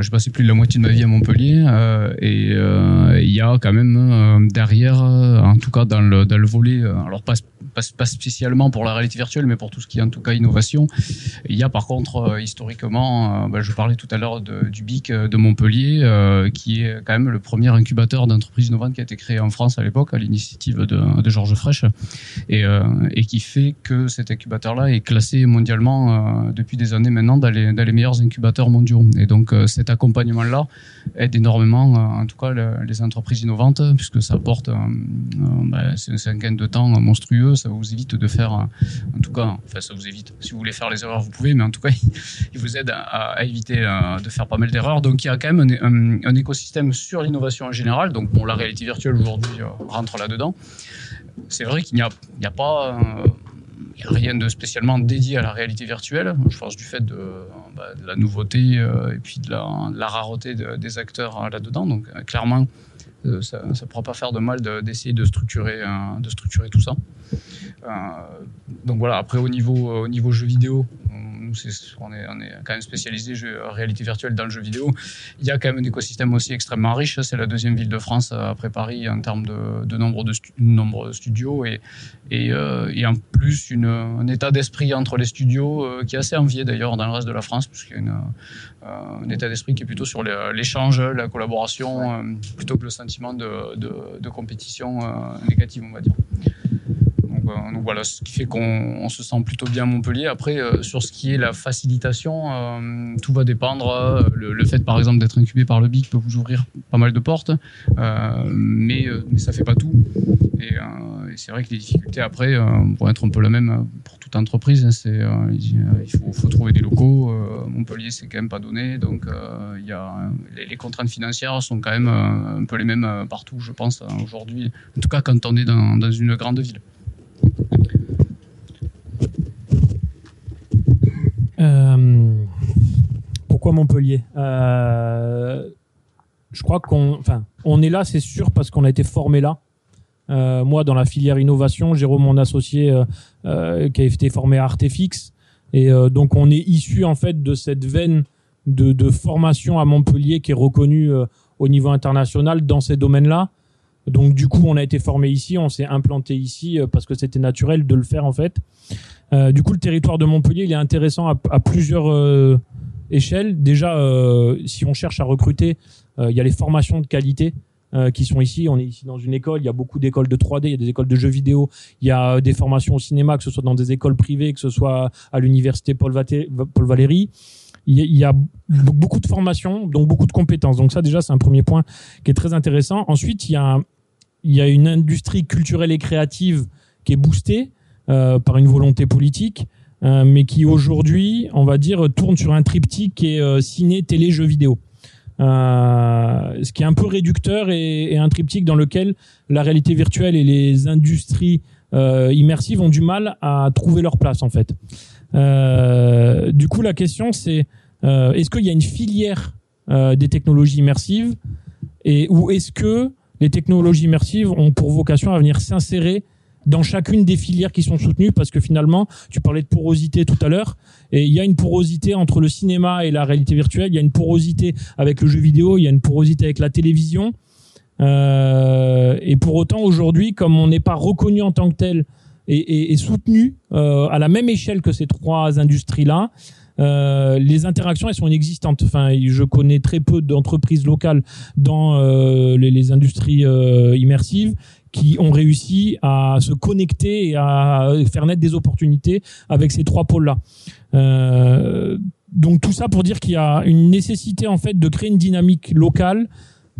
j'ai passé plus de la moitié de ma vie à Montpellier euh, et il y a quand même derrière, en tout cas dans le, dans le volet, alors pas pas, spécialement pour la réalité virtuelle, mais pour tout ce qui est en tout cas innovation. Il y a par contre euh, historiquement, euh, bah, je parlais tout à l'heure du BIC euh, de Montpellier, qui est quand même le premier incubateur d'entreprises innovantes qui a été créé en France à l'époque à l'initiative de, Georges Frêche, et, et, qui fait que cet incubateur-là est classé mondialement depuis des années maintenant dans les, dans les, meilleurs incubateurs mondiaux. Et donc cet accompagnement-là aide énormément, en tout cas les entreprises innovantes, puisque ça apporte, bah, c'est un gain de temps monstrueux ça vous évite de faire, en tout cas, enfin ça vous évite, si vous voulez faire les erreurs, vous pouvez, mais en tout cas, il vous aide à, éviter euh, de faire pas mal d'erreurs. Donc il y a quand même un, écosystème sur l'innovation en général. Donc bon, la réalité virtuelle aujourd'hui euh, rentre là-dedans. C'est vrai qu'il n'y a, a pas... Euh, a rien de spécialement dédié à la réalité virtuelle. Je pense du fait de, bah, la nouveauté et puis de la, rareté des acteurs là-dedans. Donc clairement, ça ne pourra pas faire de mal d'essayer de structurer tout ça. Euh, donc voilà, après au niveau, au niveau jeu vidéo, nous, on, est, on est quand même spécialisé jeu, réalité virtuelle dans le jeu vidéo. Il y a quand même un écosystème aussi extrêmement riche. C'est la deuxième ville de France après Paris en termes de, de nombre, de nombre de studios et, et, et en plus une, un état d'esprit entre les studios qui est assez envié d'ailleurs dans le reste de la France, puisqu'il y a une, un état d'esprit qui est plutôt sur l'échange, la collaboration, plutôt que le sentiment de compétition négative, on va dire. Euh, donc, voilà, ce qui fait qu'on se sent plutôt bien à Montpellier. Après, euh, sur ce qui est la facilitation, euh, tout va dépendre. Le, fait, par exemple, d'être incubé par le BIC peut vous ouvrir pas mal de portes, mais, mais ça fait pas tout. Et, c'est vrai que les difficultés après vont être un peu la même pour toute entreprise. Hein. C'est, il faut, trouver des locaux. Montpellier, c'est quand même pas donné, donc il y a les, contraintes financières sont quand même un peu les mêmes partout, je pense aujourd'hui. En tout cas, quand on est dans une grande ville. Euh, pourquoi Montpellier? Euh, Je crois qu'on, enfin, on est là, c'est sûr, parce qu'on a été formé là. Euh, moi, dans la filière innovation, Jérôme, mon associé, qui a été formé à Artefix, et donc on est issu en fait de cette veine de, de formation à Montpellier qui est reconnue au niveau international dans ces domaines-là. Donc du coup, on a été formé ici, on s'est implanté ici parce que c'était naturel de le faire en fait. Euh, du coup, le territoire de Montpellier, il est intéressant à, plusieurs euh, échelles. Déjà, euh, si on cherche à recruter, euh, il y a les formations de qualité qui sont ici. On est ici dans une école, il y a beaucoup d'écoles de 3D, il y a des écoles de jeux vidéo, il y a des formations au cinéma, que ce soit dans des écoles privées, que ce soit à l'université Paul, Paul Valéry il y a beaucoup de formations, donc beaucoup de compétences. Donc ça déjà c'est un premier point qui est très intéressant. Ensuite il y a il y a une industrie culturelle et créative qui est boostée euh, par une volonté politique, euh, mais qui aujourd'hui, on va dire, tourne sur un triptyque qui est euh, ciné, télé, jeux vidéo. Euh, ce qui est un peu réducteur et, et, un triptyque dans lequel la réalité virtuelle et les industries immersives ont du mal à trouver leur place en fait. Euh, du coup, la question c'est euh, est-ce qu'il y a une filière euh, des technologies immersives et ou est-ce que les technologies immersives ont pour vocation à venir s'insérer dans chacune des filières qui sont soutenues parce que finalement, tu parlais de porosité tout à l'heure, et il y a une porosité entre le cinéma et la réalité virtuelle, il y a une porosité avec le jeu vidéo, il y a une porosité avec la télévision. Euh, et pour autant, aujourd'hui, comme on n'est pas reconnu en tant que tel et, soutenu euh, à la même échelle que ces trois industries-là. Euh, les interactions elles sont inexistantes. Enfin, je connais très peu d'entreprises locales dans euh, les, les, industries euh, immersives qui ont réussi à se connecter et à faire naître des opportunités avec ces trois pôles-là. Euh, donc tout ça pour dire qu'il y a une nécessité en fait de créer une dynamique locale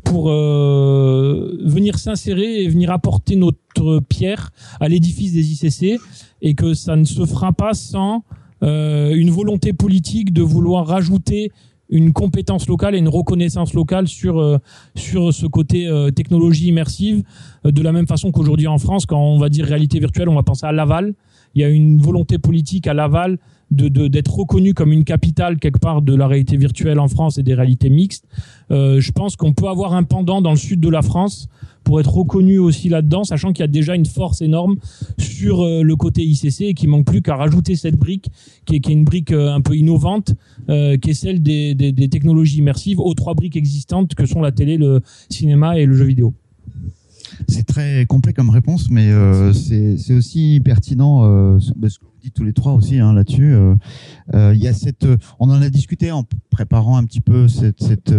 pour euh, venir s'insérer et venir apporter notre pierre à l'édifice des ICC et que ça ne se fera pas sans euh, une volonté politique de vouloir rajouter une compétence locale et une reconnaissance locale sur euh, sur ce côté euh, technologie immersive. De la même façon qu'aujourd'hui en France quand on va dire réalité virtuelle on va penser à Laval. Il y a une volonté politique à Laval de d'être reconnu comme une capitale quelque part de la réalité virtuelle en France et des réalités mixtes. Euh, je pense qu'on peut avoir un pendant dans le sud de la France pour être reconnu aussi là-dedans, sachant qu'il y a déjà une force énorme sur euh, le côté ICC et qu'il manque plus qu'à rajouter cette brique qui est, qui est une brique euh, un peu innovante, euh, qui est celle des, des, des technologies immersives aux trois briques existantes que sont la télé, le cinéma et le jeu vidéo. C'est très complet comme réponse, mais euh, c'est aussi pertinent euh, parce que vous dites tous les trois aussi hein, là-dessus. Euh, euh, y a cette, on en a discuté en préparant un petit peu cette,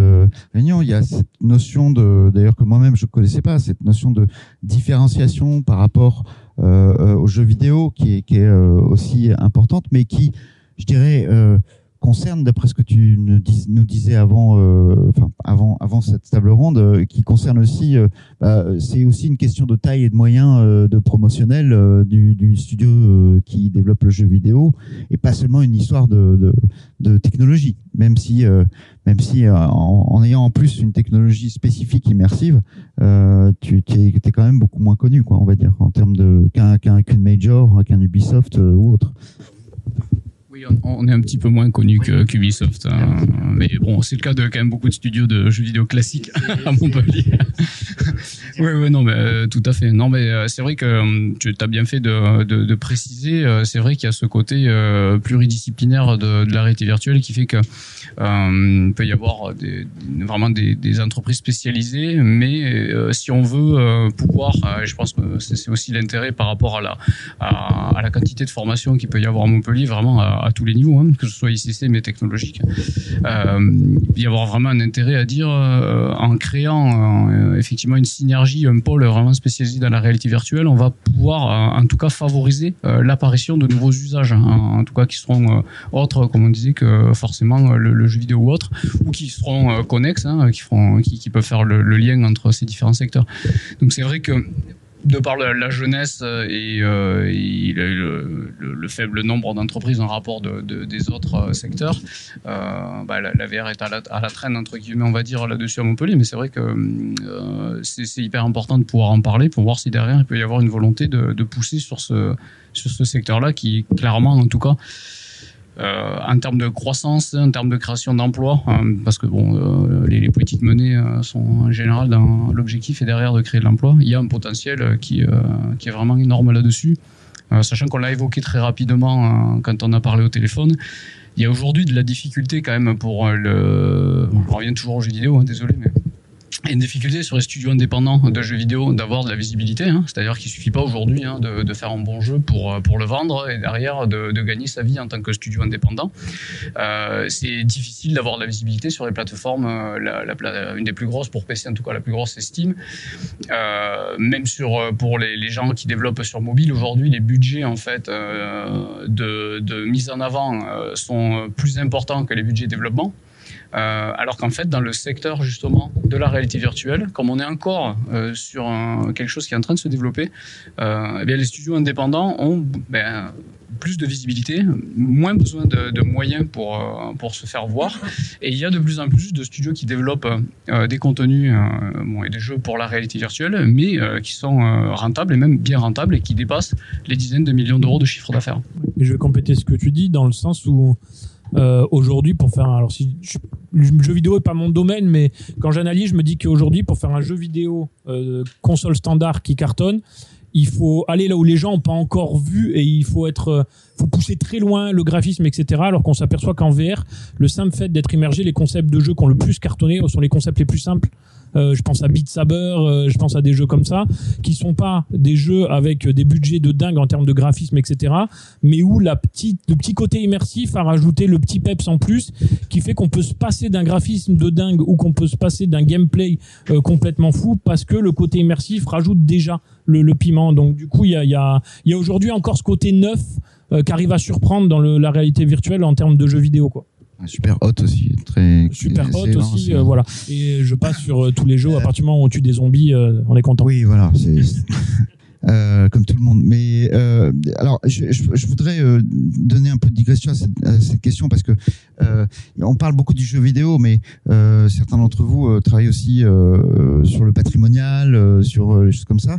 réunion. Il y a cette notion de, d'ailleurs que moi-même je connaissais pas, cette notion de différenciation par rapport aux jeux vidéo qui est aussi importante, mais qui, je dirais concerne, d'après ce que tu nous, disais avant, euh, enfin avant, avant cette table ronde, euh, qui concerne aussi, euh, bah, c'est aussi une question de taille et de moyens de promotionnel du, studio qui développe le jeu vidéo, et pas seulement une histoire de, de, technologie, même si, même si en, ayant en plus une technologie spécifique immersive, tu es, quand même beaucoup moins connu, quoi, on va dire, en termes de qu'un major, qu'un Ubisoft ou autre. Oui, on, est un petit peu moins connu que qu'Ubisoft, hein. mais bon, c'est le cas de quand même beaucoup de studios de jeux vidéo classiques à Montpellier. Oui, oui, non, mais euh, tout à fait. Non, mais euh, c'est vrai que euh, tu as bien fait de, préciser. c'est vrai qu'il y a ce côté pluridisciplinaire de, de la réalité virtuelle qui fait que il peut y avoir vraiment des, entreprises spécialisées, mais si on veut pouvoir, je pense que c'est aussi l'intérêt par rapport à la quantité de formation qu'il peut y avoir à Montpellier, vraiment à, tous les niveaux, hein, que ce soit ICC mais technologique. Il y avoir vraiment un intérêt à dire en créant effectivement une synergie, un pôle vraiment spécialisé dans la réalité virtuelle, on va pouvoir euh, en tout cas favoriser euh, l'apparition de nouveaux usages, hein, en tout cas qui seront euh, autres, comme on disait, que forcément le, jeu vidéo ou autre, ou qui seront connexes, hein, qui, feront, qui peuvent faire le, le lien entre ces différents secteurs. Donc c'est vrai que de par la, jeunesse euh, et, euh, et le, le- le faible nombre d'entreprises en rapport de, de- des autres euh, secteurs, euh, bah, la, la VR est à la, à la traîne, entre guillemets, on va dire, là-dessus à Montpellier. Mais c'est vrai que euh, c'est c'est hyper important de pouvoir en parler pour voir si derrière il peut y avoir une volonté de, de pousser sur ce, sur ce secteur-là qui, clairement, en tout cas, euh, en termes de croissance, en termes de création d'emplois, euh, parce que bon, euh, les, politiques menées euh, sont en général dans l'objectif est derrière de créer de l'emploi. Il y a un potentiel qui, est vraiment énorme là-dessus, sachant qu'on l'a évoqué très rapidement euh, quand on a parlé au téléphone. Il y a aujourd'hui de la difficulté quand même pour le. On revient toujours aux jeux vidéo, hein, désolé, a une difficulté sur les studios indépendants de jeux vidéo d'avoir de la visibilité. hein. C'est-à-dire qu'il suffit pas aujourd'hui hein, de, de faire un bon jeu pour, euh, le vendre et derrière de, de gagner sa vie en tant que studio indépendant. Euh, c'est difficile d'avoir de la visibilité sur les plateformes. euh, une des plus grosses pour PC, en tout cas la plus grosse, c'est Steam. Même pour les, gens qui développent sur mobile aujourd'hui, les budgets en fait de, de mise en avant sont plus importants que les budgets développement. Euh, alors qu'en fait, dans le secteur justement de la réalité virtuelle, comme on est encore euh, sur quelque chose qui est en train de se développer, euh, eh bien, les studios indépendants ont ben, plus de visibilité, moins besoin de, moyens pour, pour se faire voir. Et il y a de plus en plus de studios qui développent des contenus et des jeux pour la réalité virtuelle, mais qui sont rentables et même bien rentables et qui dépassent les dizaines de millions d'euros de chiffre d'affaires. Je vais compléter ce que tu dis dans le sens où euh, aujourd'hui pour faire un- alors si je- le jeu vidéo est pas mon domaine mais quand j'analyse je me dis qu'aujourd'hui pour faire un jeu vidéo euh, console standard qui cartonne il faut aller là où les gens n'ont pas encore vu et il faut être euh, faut pousser très loin le graphisme etc alors qu'on s'aperçoit qu'en VR le simple fait d'être immergé les concepts de jeu qui ont le plus cartonné sont les concepts les plus simples je pense à Beat Saber, euh, je pense à des jeux comme ça, qui sont pas des jeux avec des budgets de dingue en termes de graphisme, etc. Mais où la petite, le petit côté immersif a rajouté le petit peps en plus, qui fait qu'on peut se passer d'un graphisme de dingue ou qu'on peut se passer d'un gameplay euh, complètement fou parce que le côté immersif rajoute déjà le, le piment. Donc du coup, il y a, y a, y a aujourd'hui encore ce côté neuf euh, qui arrive à surprendre dans le- la réalité virtuelle en termes de jeux vidéo, quoi. Super hot aussi, très Super hot aussi, euh, voilà. Et je passe sur euh, tous les jeux. À partir du moment où on tue des zombies, euh, on est content. Oui, voilà, c'est euh, comme tout le monde. Mais euh, alors, je, je, je voudrais euh, donner un peu de digression à cette, à cette question parce que euh, on parle beaucoup du jeu vidéo, mais euh, certains d'entre vous euh, travaillent aussi sur le patrimonial, sur les choses comme ça.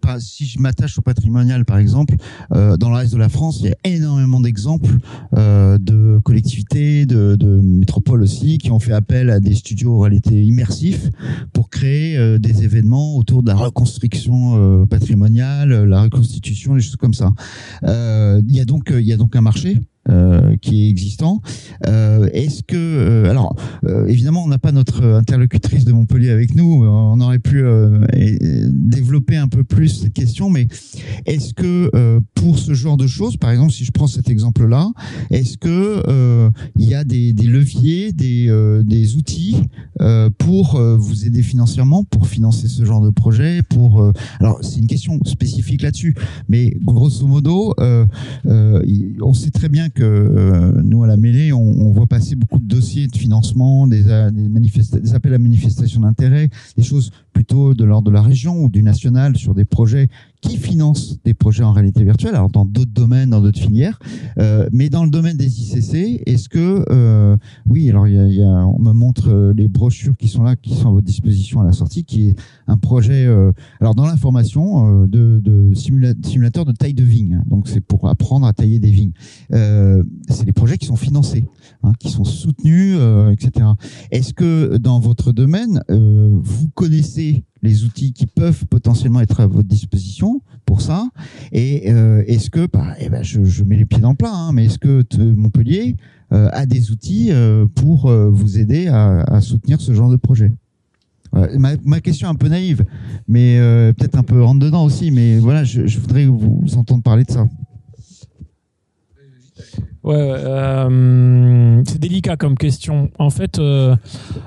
Pas, si je m'attache au patrimonial, par exemple, dans le reste de la France, il y a énormément d'exemples de collectivités, de, de métropoles aussi, qui ont fait appel à des studios en réalité immersifs pour créer des événements autour de la reconstruction patrimoniale, la reconstitution, des choses comme ça. Euh, euh, il y a donc un marché. Euh, qui est existant. Euh, Est-ce que, euh, alors, évidemment, on n'a pas notre interlocutrice de Montpellier avec nous. On aurait pu développer un peu plus cette question, mais est-ce que pour ce genre de choses, par exemple, si je prends cet exemple-là, est-ce que il y a des, leviers, des, des outils pour vous aider financièrement, pour financer ce genre de projet, pour alors c'est une question spécifique là-dessus, mais grosso modo, on sait très bien que euh, nous à la mêlée, on, voit passer beaucoup de dossiers de financement, des, manifesta- des appels à manifestation d'intérêt, des choses plutôt de l'ordre de la région ou du national sur des projets qui finance des projets en réalité virtuelle, alors dans d'autres domaines, dans d'autres filières, euh, mais dans le domaine des ICC, est-ce que, euh, oui, alors y a, y a- on me montre euh, les brochures qui sont là, qui sont à votre disposition à la sortie, qui est un projet, euh, alors dans l'information, euh, de, de simula- simulateur de taille de vigne, donc c'est pour apprendre à tailler des vignes. Euh, c'est des projets qui sont financés, hein, qui sont soutenus, euh, etc. Est-ce que dans votre domaine, euh, vous connaissez les outils qui peuvent potentiellement être à votre disposition pour ça? Et euh, est-ce que, bah, eh ben, je, mets les pieds dans le plat, hein, mais est-ce que Montpellier a des outils pour vous aider à, soutenir ce genre de projet? Ma, question est un peu naïve, mais peut-être un peu rentre dedans aussi, mais voilà, je voudrais vous entendre parler de ça. Ouais, euh, c'est délicat comme question. En fait, euh,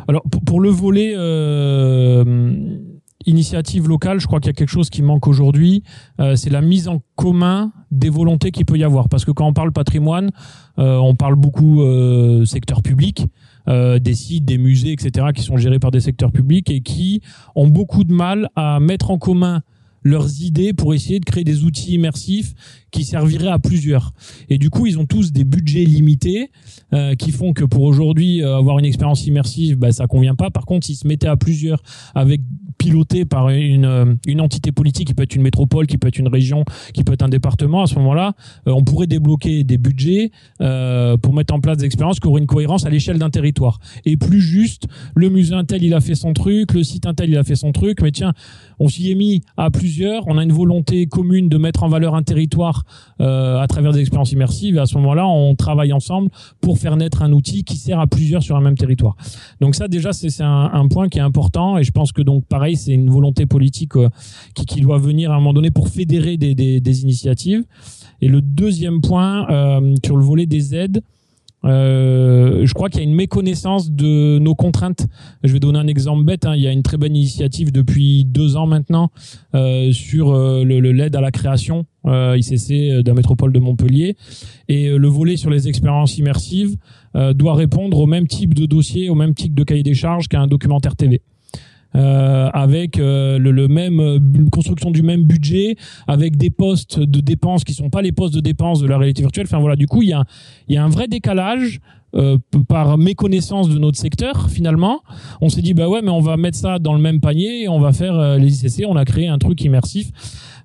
alors pour, pour le volet euh, initiative locale, je crois qu'il y a quelque chose qui manque aujourd'hui. euh, c'est la mise en commun des volontés qu'il peut y avoir. Parce que quand on parle patrimoine, euh, on parle beaucoup euh, secteur public. euh, des sites, des musées, etc., qui sont gérés par des secteurs publics et qui ont beaucoup de mal à mettre en commun leurs idées pour essayer de créer des outils immersifs qui serviraient à plusieurs. Et du coup, ils ont tous des budgets limités euh, qui font que pour aujourd'hui euh, avoir une expérience immersive, bah, ça convient pas. Par contre, s'ils se mettaient à plusieurs, avec piloté par une, euh, une entité politique qui peut être une métropole, qui peut être une région, qui peut être un département, à ce moment-là, euh, on pourrait débloquer des budgets euh, pour mettre en place des expériences qui auraient une cohérence à l'échelle d'un territoire. Et plus juste, le musée Intel, il a fait son truc, le site Intel, il a fait son truc, mais tiens, on s'y est mis à plusieurs, on a une volonté commune de mettre en valeur un territoire à travers des expériences immersives, et à ce moment-là, on travaille ensemble pour faire naître un outil qui sert à plusieurs sur un même territoire. Donc ça, déjà, c'est un, un point qui est important, et je pense que donc pareil, c'est une volonté politique euh, qui, doit venir à un moment donné pour fédérer des, initiatives. Et le deuxième point, euh, sur le volet des aides, euh, je crois qu'il y a une méconnaissance de nos contraintes. Je vais donner un exemple bête. hein. Il y a une très bonne initiative depuis deux ans maintenant sur le l'aide à la création ICC de la métropole de Montpellier. Et le volet sur les expériences immersives doit répondre au même type de dossier, au même type de cahier des charges qu'un documentaire TV. Euh, avec euh, le, le même euh, bu- construction du même budget, avec des postes de dépenses qui sont pas les postes de dépenses de la réalité virtuelle. Enfin voilà, du coup il y a, y a un vrai décalage euh, par méconnaissance de notre secteur finalement. On s'est dit bah ouais mais on va mettre ça dans le même panier et on va faire euh, les ICC. On a créé un truc immersif.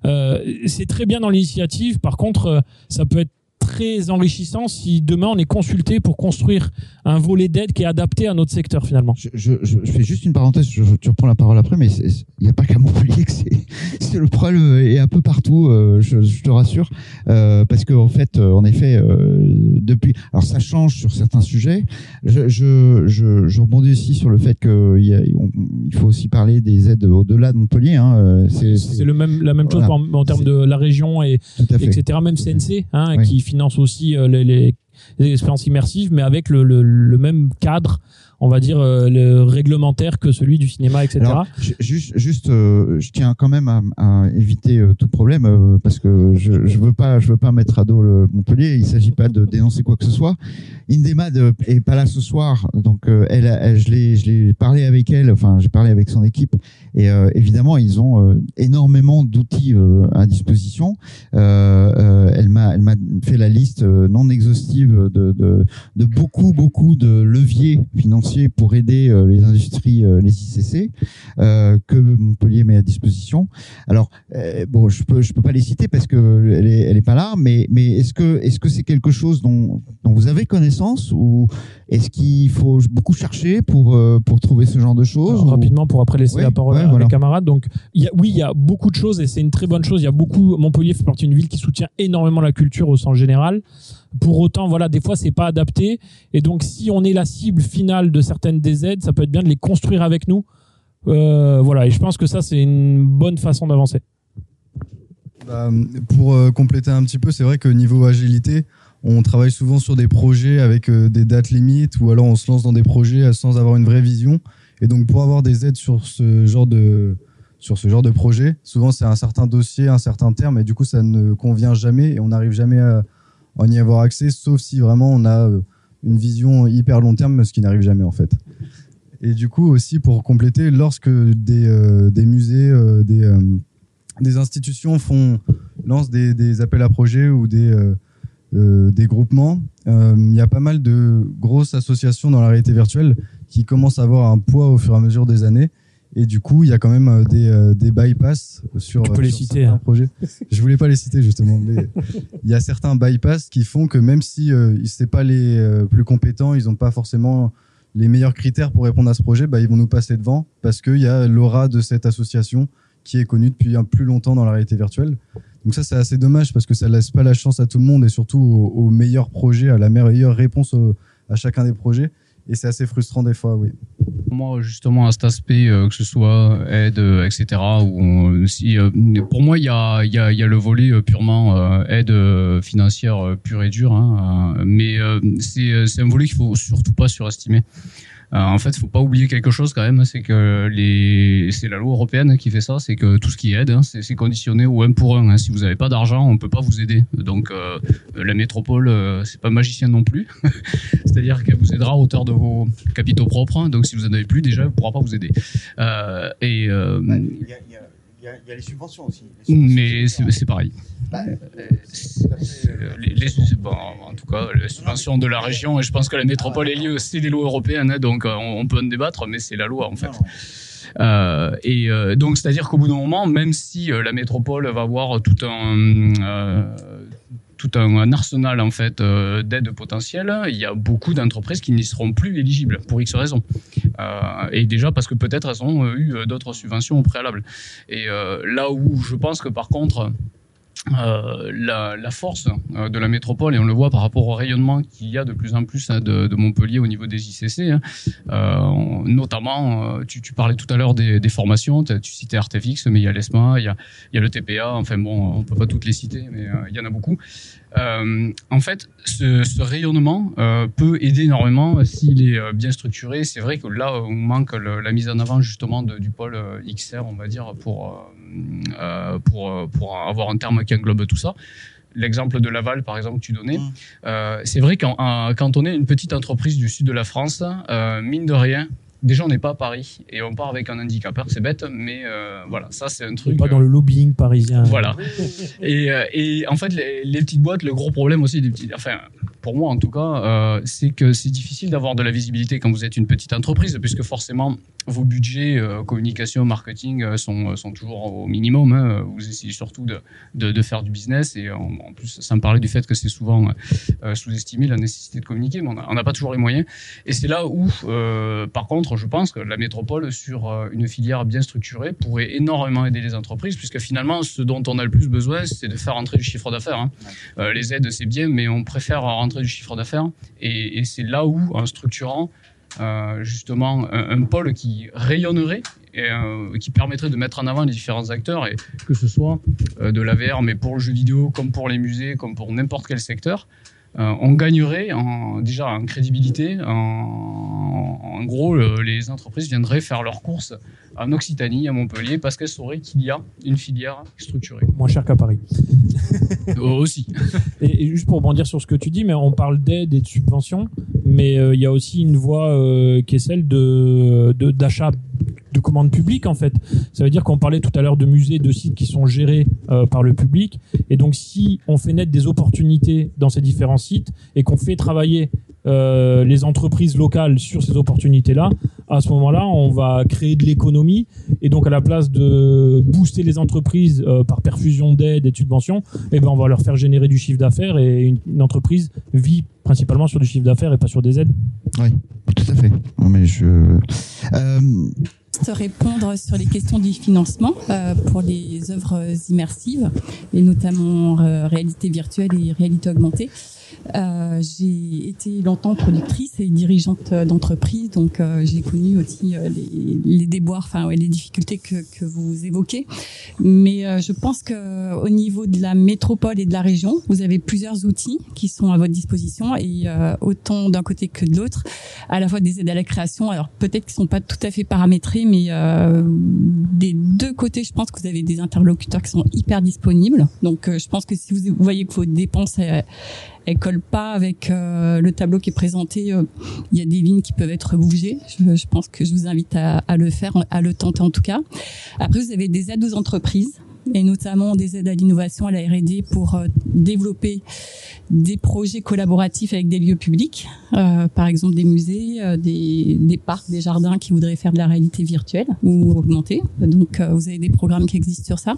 Euh, c'est très bien dans l'initiative. Par contre, ça peut être très enrichissant si demain on est consulté pour construire un volet d'aide qui est adapté à notre secteur finalement. Je, je, je je fais juste une parenthèse, je, tu reprends la parole après, mais il n'y a pas qu'à Montpellier que c'est le problème est un peu partout, euh, je, je te rassure, euh, parce que en fait, euh, en effet, euh, depuis, alors ça change sur certains sujets. Je, je, rebondis aussi sur le fait qu'il faut aussi parler des aides au-delà de Montpellier. Hein, c'est le même, la même chose Voilà. en, en termes de la région et etc. Même CNC, hein, Oui. qui aussi euh, les, expériences immersives, mais avec le, même cadre, on va dire, euh, le réglementaire que celui du cinéma, etc. Juste, juste, euh, je tiens quand même à, éviter tout problème parce que je, je veux pas, veux pas mettre à dos le Montpellier. Il s'agit pas de dénoncer quoi que ce soit. Indemad est pas là ce soir, donc elle, je l'ai parlé avec elle. Enfin, j'ai parlé avec son équipe et euh, évidemment ils ont euh, énormément d'outils euh, à disposition. Euh, euh, elle m'a, elle m'a fait la liste euh, non exhaustive de, de, de beaucoup, beaucoup de leviers financiers pour aider euh, les industries, euh, les ICC euh, que Montpellier met à disposition. Alors euh, bon, je peux je peux pas les citer parce que elle est elle est pas là, mais mais est-ce que est-ce que c'est quelque chose dont dont vous avez connaissance ou est-ce qu'il faut beaucoup chercher pour euh, pour trouver ce genre de choses Alors, ou- rapidement pour après laisser la parole ouais, à voilà. mes camarades. Donc, il y a, oui, il y a beaucoup de choses et c'est une très bonne chose. Il y a beaucoup. Montpellier fait partie d'une ville qui soutient énormément la culture au sens général. Pour autant, voilà, des fois c'est pas adapté et donc si on est la cible finale de certaines des aides, ça peut être bien de les construire avec nous. Euh, voilà, et je pense que ça c'est une bonne façon d'avancer. Bah, pour euh, compléter un petit peu, c'est vrai que niveau agilité, on travaille souvent sur des projets avec euh, des dates limites ou alors on se lance dans des projets sans avoir une vraie vision. Et donc pour avoir des aides sur ce genre de sur ce genre de projet, souvent c'est un certain dossier, un certain terme et du coup ça ne convient jamais et on n'arrive jamais à, à y avoir accès sauf si vraiment on a euh, une vision hyper long terme, ce qui n'arrive jamais en fait. Et du coup aussi pour compléter, lorsque des, euh, des musées, euh, des, des institutions font lancent des, des appels à projets ou des des groupements. Il y a pas mal de grosses associations dans la réalité virtuelle qui commencent à avoir un poids au fur et à mesure des années. Et du coup, il y a quand même euh, des, des bypass sur, tu peux les sur citer, certains hein. projets. Je voulais pas les citer justement, mais il y a certains bypass qui font que même si euh, c'est pas les euh, plus compétents, ils ont pas forcément les meilleurs critères pour répondre à ce projet, bah, ils vont nous passer devant parce qu'il y a l'aura de cette association qui est connue depuis un plus longtemps dans la réalité virtuelle. Donc ça, c'est assez dommage parce que ça laisse pas la chance à tout le monde et surtout aux, aux meilleurs projets, à la meilleure réponse au- à chacun des projets. Et c'est assez frustrant des fois, oui. Moi, justement, à cet aspect, euh, que ce soit aide, etc., où on- si, euh, pour moi, il y a, y, a, y a le volet euh, purement aide financière pure et dure, hein, mais c'est c'est un volet qu'il faut surtout pas surestimer. Euh, en fait, faut pas oublier quelque chose quand même, c'est que les, c'est la loi européenne qui fait ça, c'est que tout ce qui aide, hein, c'est conditionné au 1 pour 1. Hein. Si vous n'avez pas d'argent, on peut pas vous aider. Donc, euh, la métropole, euh, c'est pas magicien non plus. C'est-à-dire qu'elle vous aidera à hauteur de vos capitaux propres. hein. Donc, si vous en avez plus, déjà, elle pourra pas vous aider. Et, y a- il y a les subventions aussi. Les subventions, mais c'est pareil. Bah, Euh, euh, les, les- bon, en tout cas, les subventions de la région, et je pense que la métropole est lieu, c'est des lois européennes, hein, donc euh, on, on peut en débattre, mais c'est la loi en fait. non, ouais. Euh, et euh, donc, c'est-à-dire qu'au bout d'un moment, même si euh, la métropole va avoir tout un euh, tout un, arsenal en fait euh, d'aides potentielles, il y a beaucoup d'entreprises qui n'y seront plus éligibles pour X raisons. Euh, et déjà parce que peut-être elles ont eu euh, d'autres subventions au préalable. Et là où je pense que par contre euh, la, la force euh, de la métropole, et on le voit par rapport au rayonnement qu'il y a de plus en plus hein, de, de Montpellier au niveau des ICC, hein, euh, on- notamment, euh, tu, tu parlais tout à l'heure des, des formations, tu citais Artefix, mais il y a l'ESMA, il y a, il y a le TPA, enfin bon, on peut pas toutes les citer, mais euh, il y en a beaucoup. Euh, en fait, ce, ce rayonnement euh, peut aider énormément s'il est euh, bien structuré. C'est vrai que là, on manque le- la mise en avant justement de- du pôle XR, on va dire, pour, euh, pour, pour avoir un terme qui englobe tout ça. L'exemple de Laval, par exemple, que tu donnais, Mm. euh, c'est vrai qu'en- en- quand on est une petite entreprise du sud de la France, euh, mine de rien, déjà on n'est pas à Paris et on part avec un handicapeur, c'est bête, mais euh, voilà, ça c'est un truc. pas dans le lobbying parisien. Voilà. Et, euh, et en fait, les, les petites boîtes, le gros problème aussi des petites, enfin, pour moi en tout cas, euh, c'est que c'est difficile d'avoir de la visibilité quand vous êtes une petite entreprise, puisque forcément vos budgets euh, communication, marketing euh, sont, sont toujours au minimum. hein. Vous essayez surtout de, de, de faire du business et en, en plus, sans parler du fait que c'est souvent sous-estimé la nécessité de communiquer, mais on n'a pas toujours les moyens. Et c'est là où, par contre, je pense que la métropole, sur une filière bien structurée, pourrait énormément aider les entreprises, puisque finalement, ce dont on a le plus besoin, c'est de faire rentrer du chiffre d'affaires. hein. Les aides, c'est bien, mais on préfère rentrer du chiffre d'affaires. Et, c'est là où, en structurant euh, justement un, un pôle qui rayonnerait et euh, qui permettrait de mettre en avant les différents acteurs, et que ce soit euh, de la VR, mais pour le jeu vidéo, comme pour les musées, comme pour n'importe quel secteur, euh, on gagnerait en, déjà en crédibilité. En, en gros, le- les entreprises viendraient faire leurs courses en Occitanie, à Montpellier, parce qu'elles sauraient qu'il y a une filière structurée. Moins cher qu'à Paris. Euh, aussi. Et, et juste pour rebondir sur ce que tu dis, mais on parle d'aide et de subventions, mais euh, il y a aussi une voie euh, qui est celle de- d'achat de commandes publiques en fait. Ça veut dire qu'on parlait tout à l'heure de musées, de sites qui sont gérés euh, par le public, et donc si on fait naître des opportunités dans ces différents sites et qu'on fait travailler euh, les entreprises locales sur ces opportunités-là, à ce moment-là, on va créer de l'économie et donc à la place de booster les entreprises euh, par perfusion d'aides et de subventions, eh ben on va leur faire générer du chiffre d'affaires et une, une entreprise vit principalement sur du chiffre d'affaires et pas sur des aides. Tout à fait. Non, mais je. Euh, Juste répondre sur les questions du financement euh, pour les œuvres immersives et notamment euh, réalité virtuelle et réalité augmentée. Euh, j'ai été longtemps productrice et dirigeante d'entreprise, donc euh, j'ai connu aussi euh, les, les déboires, enfin ouais, les difficultés que, que vous évoquez. Mais euh, je pense que au niveau de la métropole et de la région, vous avez plusieurs outils qui sont à votre disposition et autant d'un côté que de l'autre, à la fois des aides à la création. Alors peut-être qu'ils sont pas tout à fait paramétrés, mais des deux côtés, je pense que vous avez des interlocuteurs qui sont hyper disponibles. Donc je pense que si vous voyez que vos dépenses elles collent pas avec euh, le tableau qui est présenté, euh, il y a des lignes qui peuvent être bougées. Je, je pense que je vous invite à, à le faire, à le tenter en tout cas. Après, vous avez des aides aux entreprises et notamment des aides à l'innovation à la R&D pour euh, développer des projets collaboratifs avec des lieux publics, euh, par exemple des musées, euh, des, des, parcs, des jardins qui voudraient faire de la réalité virtuelle ou augmentée. Donc vous avez des programmes qui existent sur ça.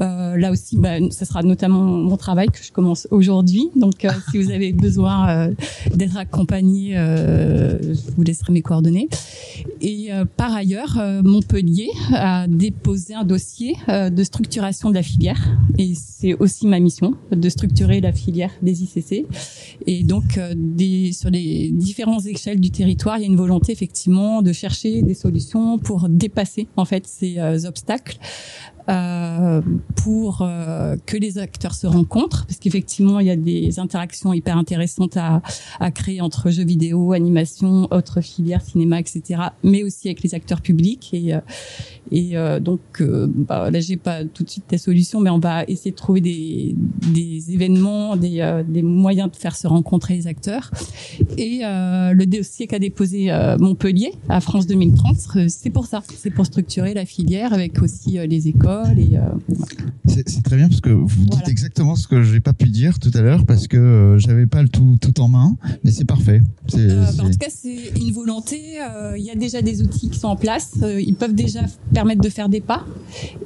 là aussi, bah, ça sera notamment mon travail que je commence aujourd'hui. Donc si vous avez besoin d'être accompagné, je vous laisserai mes coordonnées. Et par ailleurs, Montpellier a déposé un dossier de de la filière. Et c'est aussi ma mission de structurer la filière des ICC et donc euh, des, sur les différentes échelles du territoire il y a une volonté effectivement de chercher des solutions pour dépasser en fait ces euh, obstacles euh, pour euh, que les acteurs se rencontrent, parce qu'effectivement, il y a des interactions hyper intéressantes à, à créer entre jeux vidéo, animation, autres filières, cinéma, etc., mais aussi avec les acteurs publics. Et, euh, et donc, bah, là, j'ai pas tout de suite des solutions, mais on va essayer de trouver des, des événements, des, des moyens de faire se rencontrer les acteurs. Et le dossier qu'a déposé Montpellier à France 2030, c'est pour ça, c'est pour structurer la filière avec aussi les écoles et euh, c'est très bien parce que vous dites exactement ce que j'ai pas pu dire tout à l'heure parce que euh, j'avais pas le tout tout en main, mais c'est parfait. Euh, bah, en tout cas, c'est une volonté. Il y a déjà des outils qui sont en place. ils peuvent déjà permettre de faire des pas.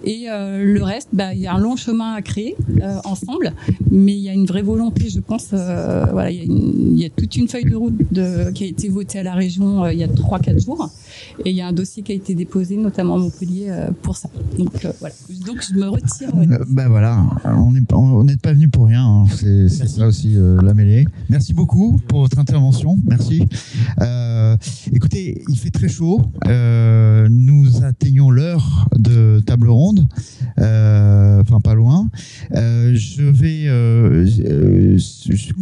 Et le reste, bah, il y a un long chemin à créer ensemble, mais il y a une vraie volonté, je pense. voilà, il y, a toute une feuille de route de, qui a été votée à la région il y a 3-4 jours, et il y a un dossier qui a été déposé, notamment à Montpellier, pour ça. Donc voilà. Donc je me retire. Euh, ben voilà, on n'est on pas venu pour rien. Hein. C'est ça aussi euh, la mêlée. Merci beaucoup pour votre intervention. Merci. Euh, écoutez, il fait très chaud. nous atteignons l'heure de table ronde. Enfin pas loin. je vais,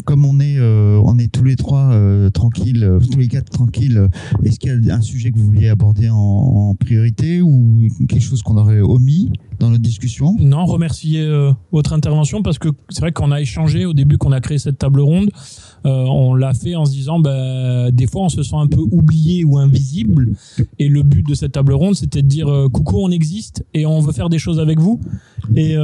comme on est, on est tous les trois tranquilles, tous les quatre tranquilles. Est-ce qu'il y a un sujet que vous vouliez aborder en, en priorité ou quelque chose qu'on aurait omis? Dans notre discussion Non, remercier euh, votre intervention parce que c'est vrai qu'on a échangé au début qu'on a créé cette table ronde. Euh, on l'a fait en se disant, bah, des fois on se sent un peu oublié ou invisible. Et le but de cette table ronde, c'était de dire, euh, coucou, on existe et on veut faire des choses avec vous. Et,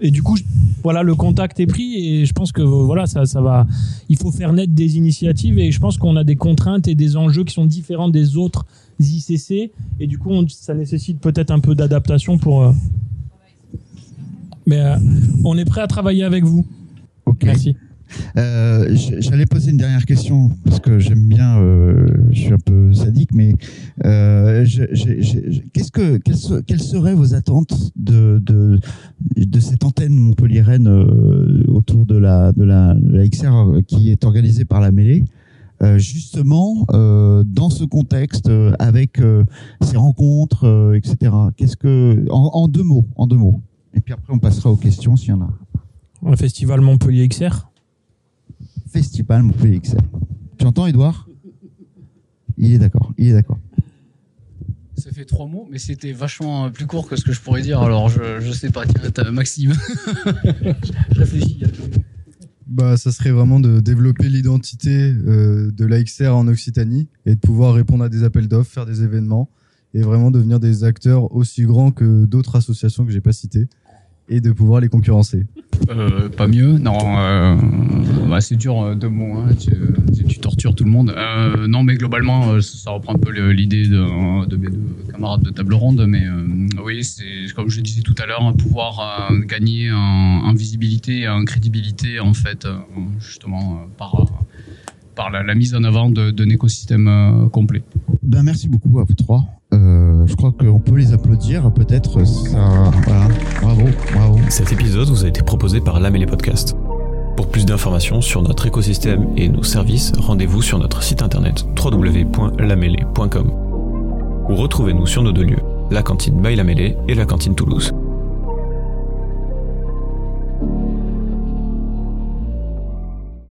et du coup, voilà, le contact est pris et je pense que voilà, ça, ça va. Il faut faire naître des initiatives et je pense qu'on a des contraintes et des enjeux qui sont différents des autres ICC et du coup, ça nécessite peut-être un peu d'adaptation pour mais euh, on est prêt à travailler avec vous. Ok. Merci. Euh, J'allais poser une dernière question parce que j'aime bien, euh, je suis un peu sadique, mais euh, qu'est-ce que quelles, quelles, seraient vos attentes de, de, de cette antenne montpelliéraine autour de la, de la, de la XR qui est organisée par la mêlée? Justement dans ce contexte avec ces rencontres, etc. Qu'est-ce que en, en, deux mots, en deux mots. Et puis après, on passera aux questions s'il y en a. Un festival Montpellier XR Festival Montpellier XR. Tu entends, Edouard Il est d'accord, il est d'accord. Ça fait trois mots, mais c'était vachement plus court que ce que je pourrais dire. Alors, je, je sais pas. Tiens, Maxime. je réfléchis. Bah, ça serait vraiment de développer l'identité euh, de l'AXR en Occitanie et de pouvoir répondre à des appels d'offres, faire des événements et vraiment devenir des acteurs aussi grands que d'autres associations que j'ai pas citées et de pouvoir les concurrencer. Euh, pas mieux, non. Euh, bah, c'est dur euh, de mots. Hein, tu, tu, tortures tout le monde. Non, mais globalement, ça reprend un peu l'idée de, mes deux camarades de table ronde. Mais oui, c'est comme je disais tout à l'heure, hein, pouvoir gagner en, visibilité, en crédibilité, en fait, justement par la, mise en avant d'un écosystème euh, complet. Ben, merci beaucoup à vous trois. Euh, je crois qu'on peut les applaudir, peut-être. Ça... Voilà. Bravo, bravo. Cet épisode vous a été proposé par La Podcast. Pour plus d'informations sur notre écosystème et nos services, rendez-vous sur notre site internet www.lamêlée.com ou retrouvez-nous sur nos deux lieux, la cantine by La et la cantine Toulouse.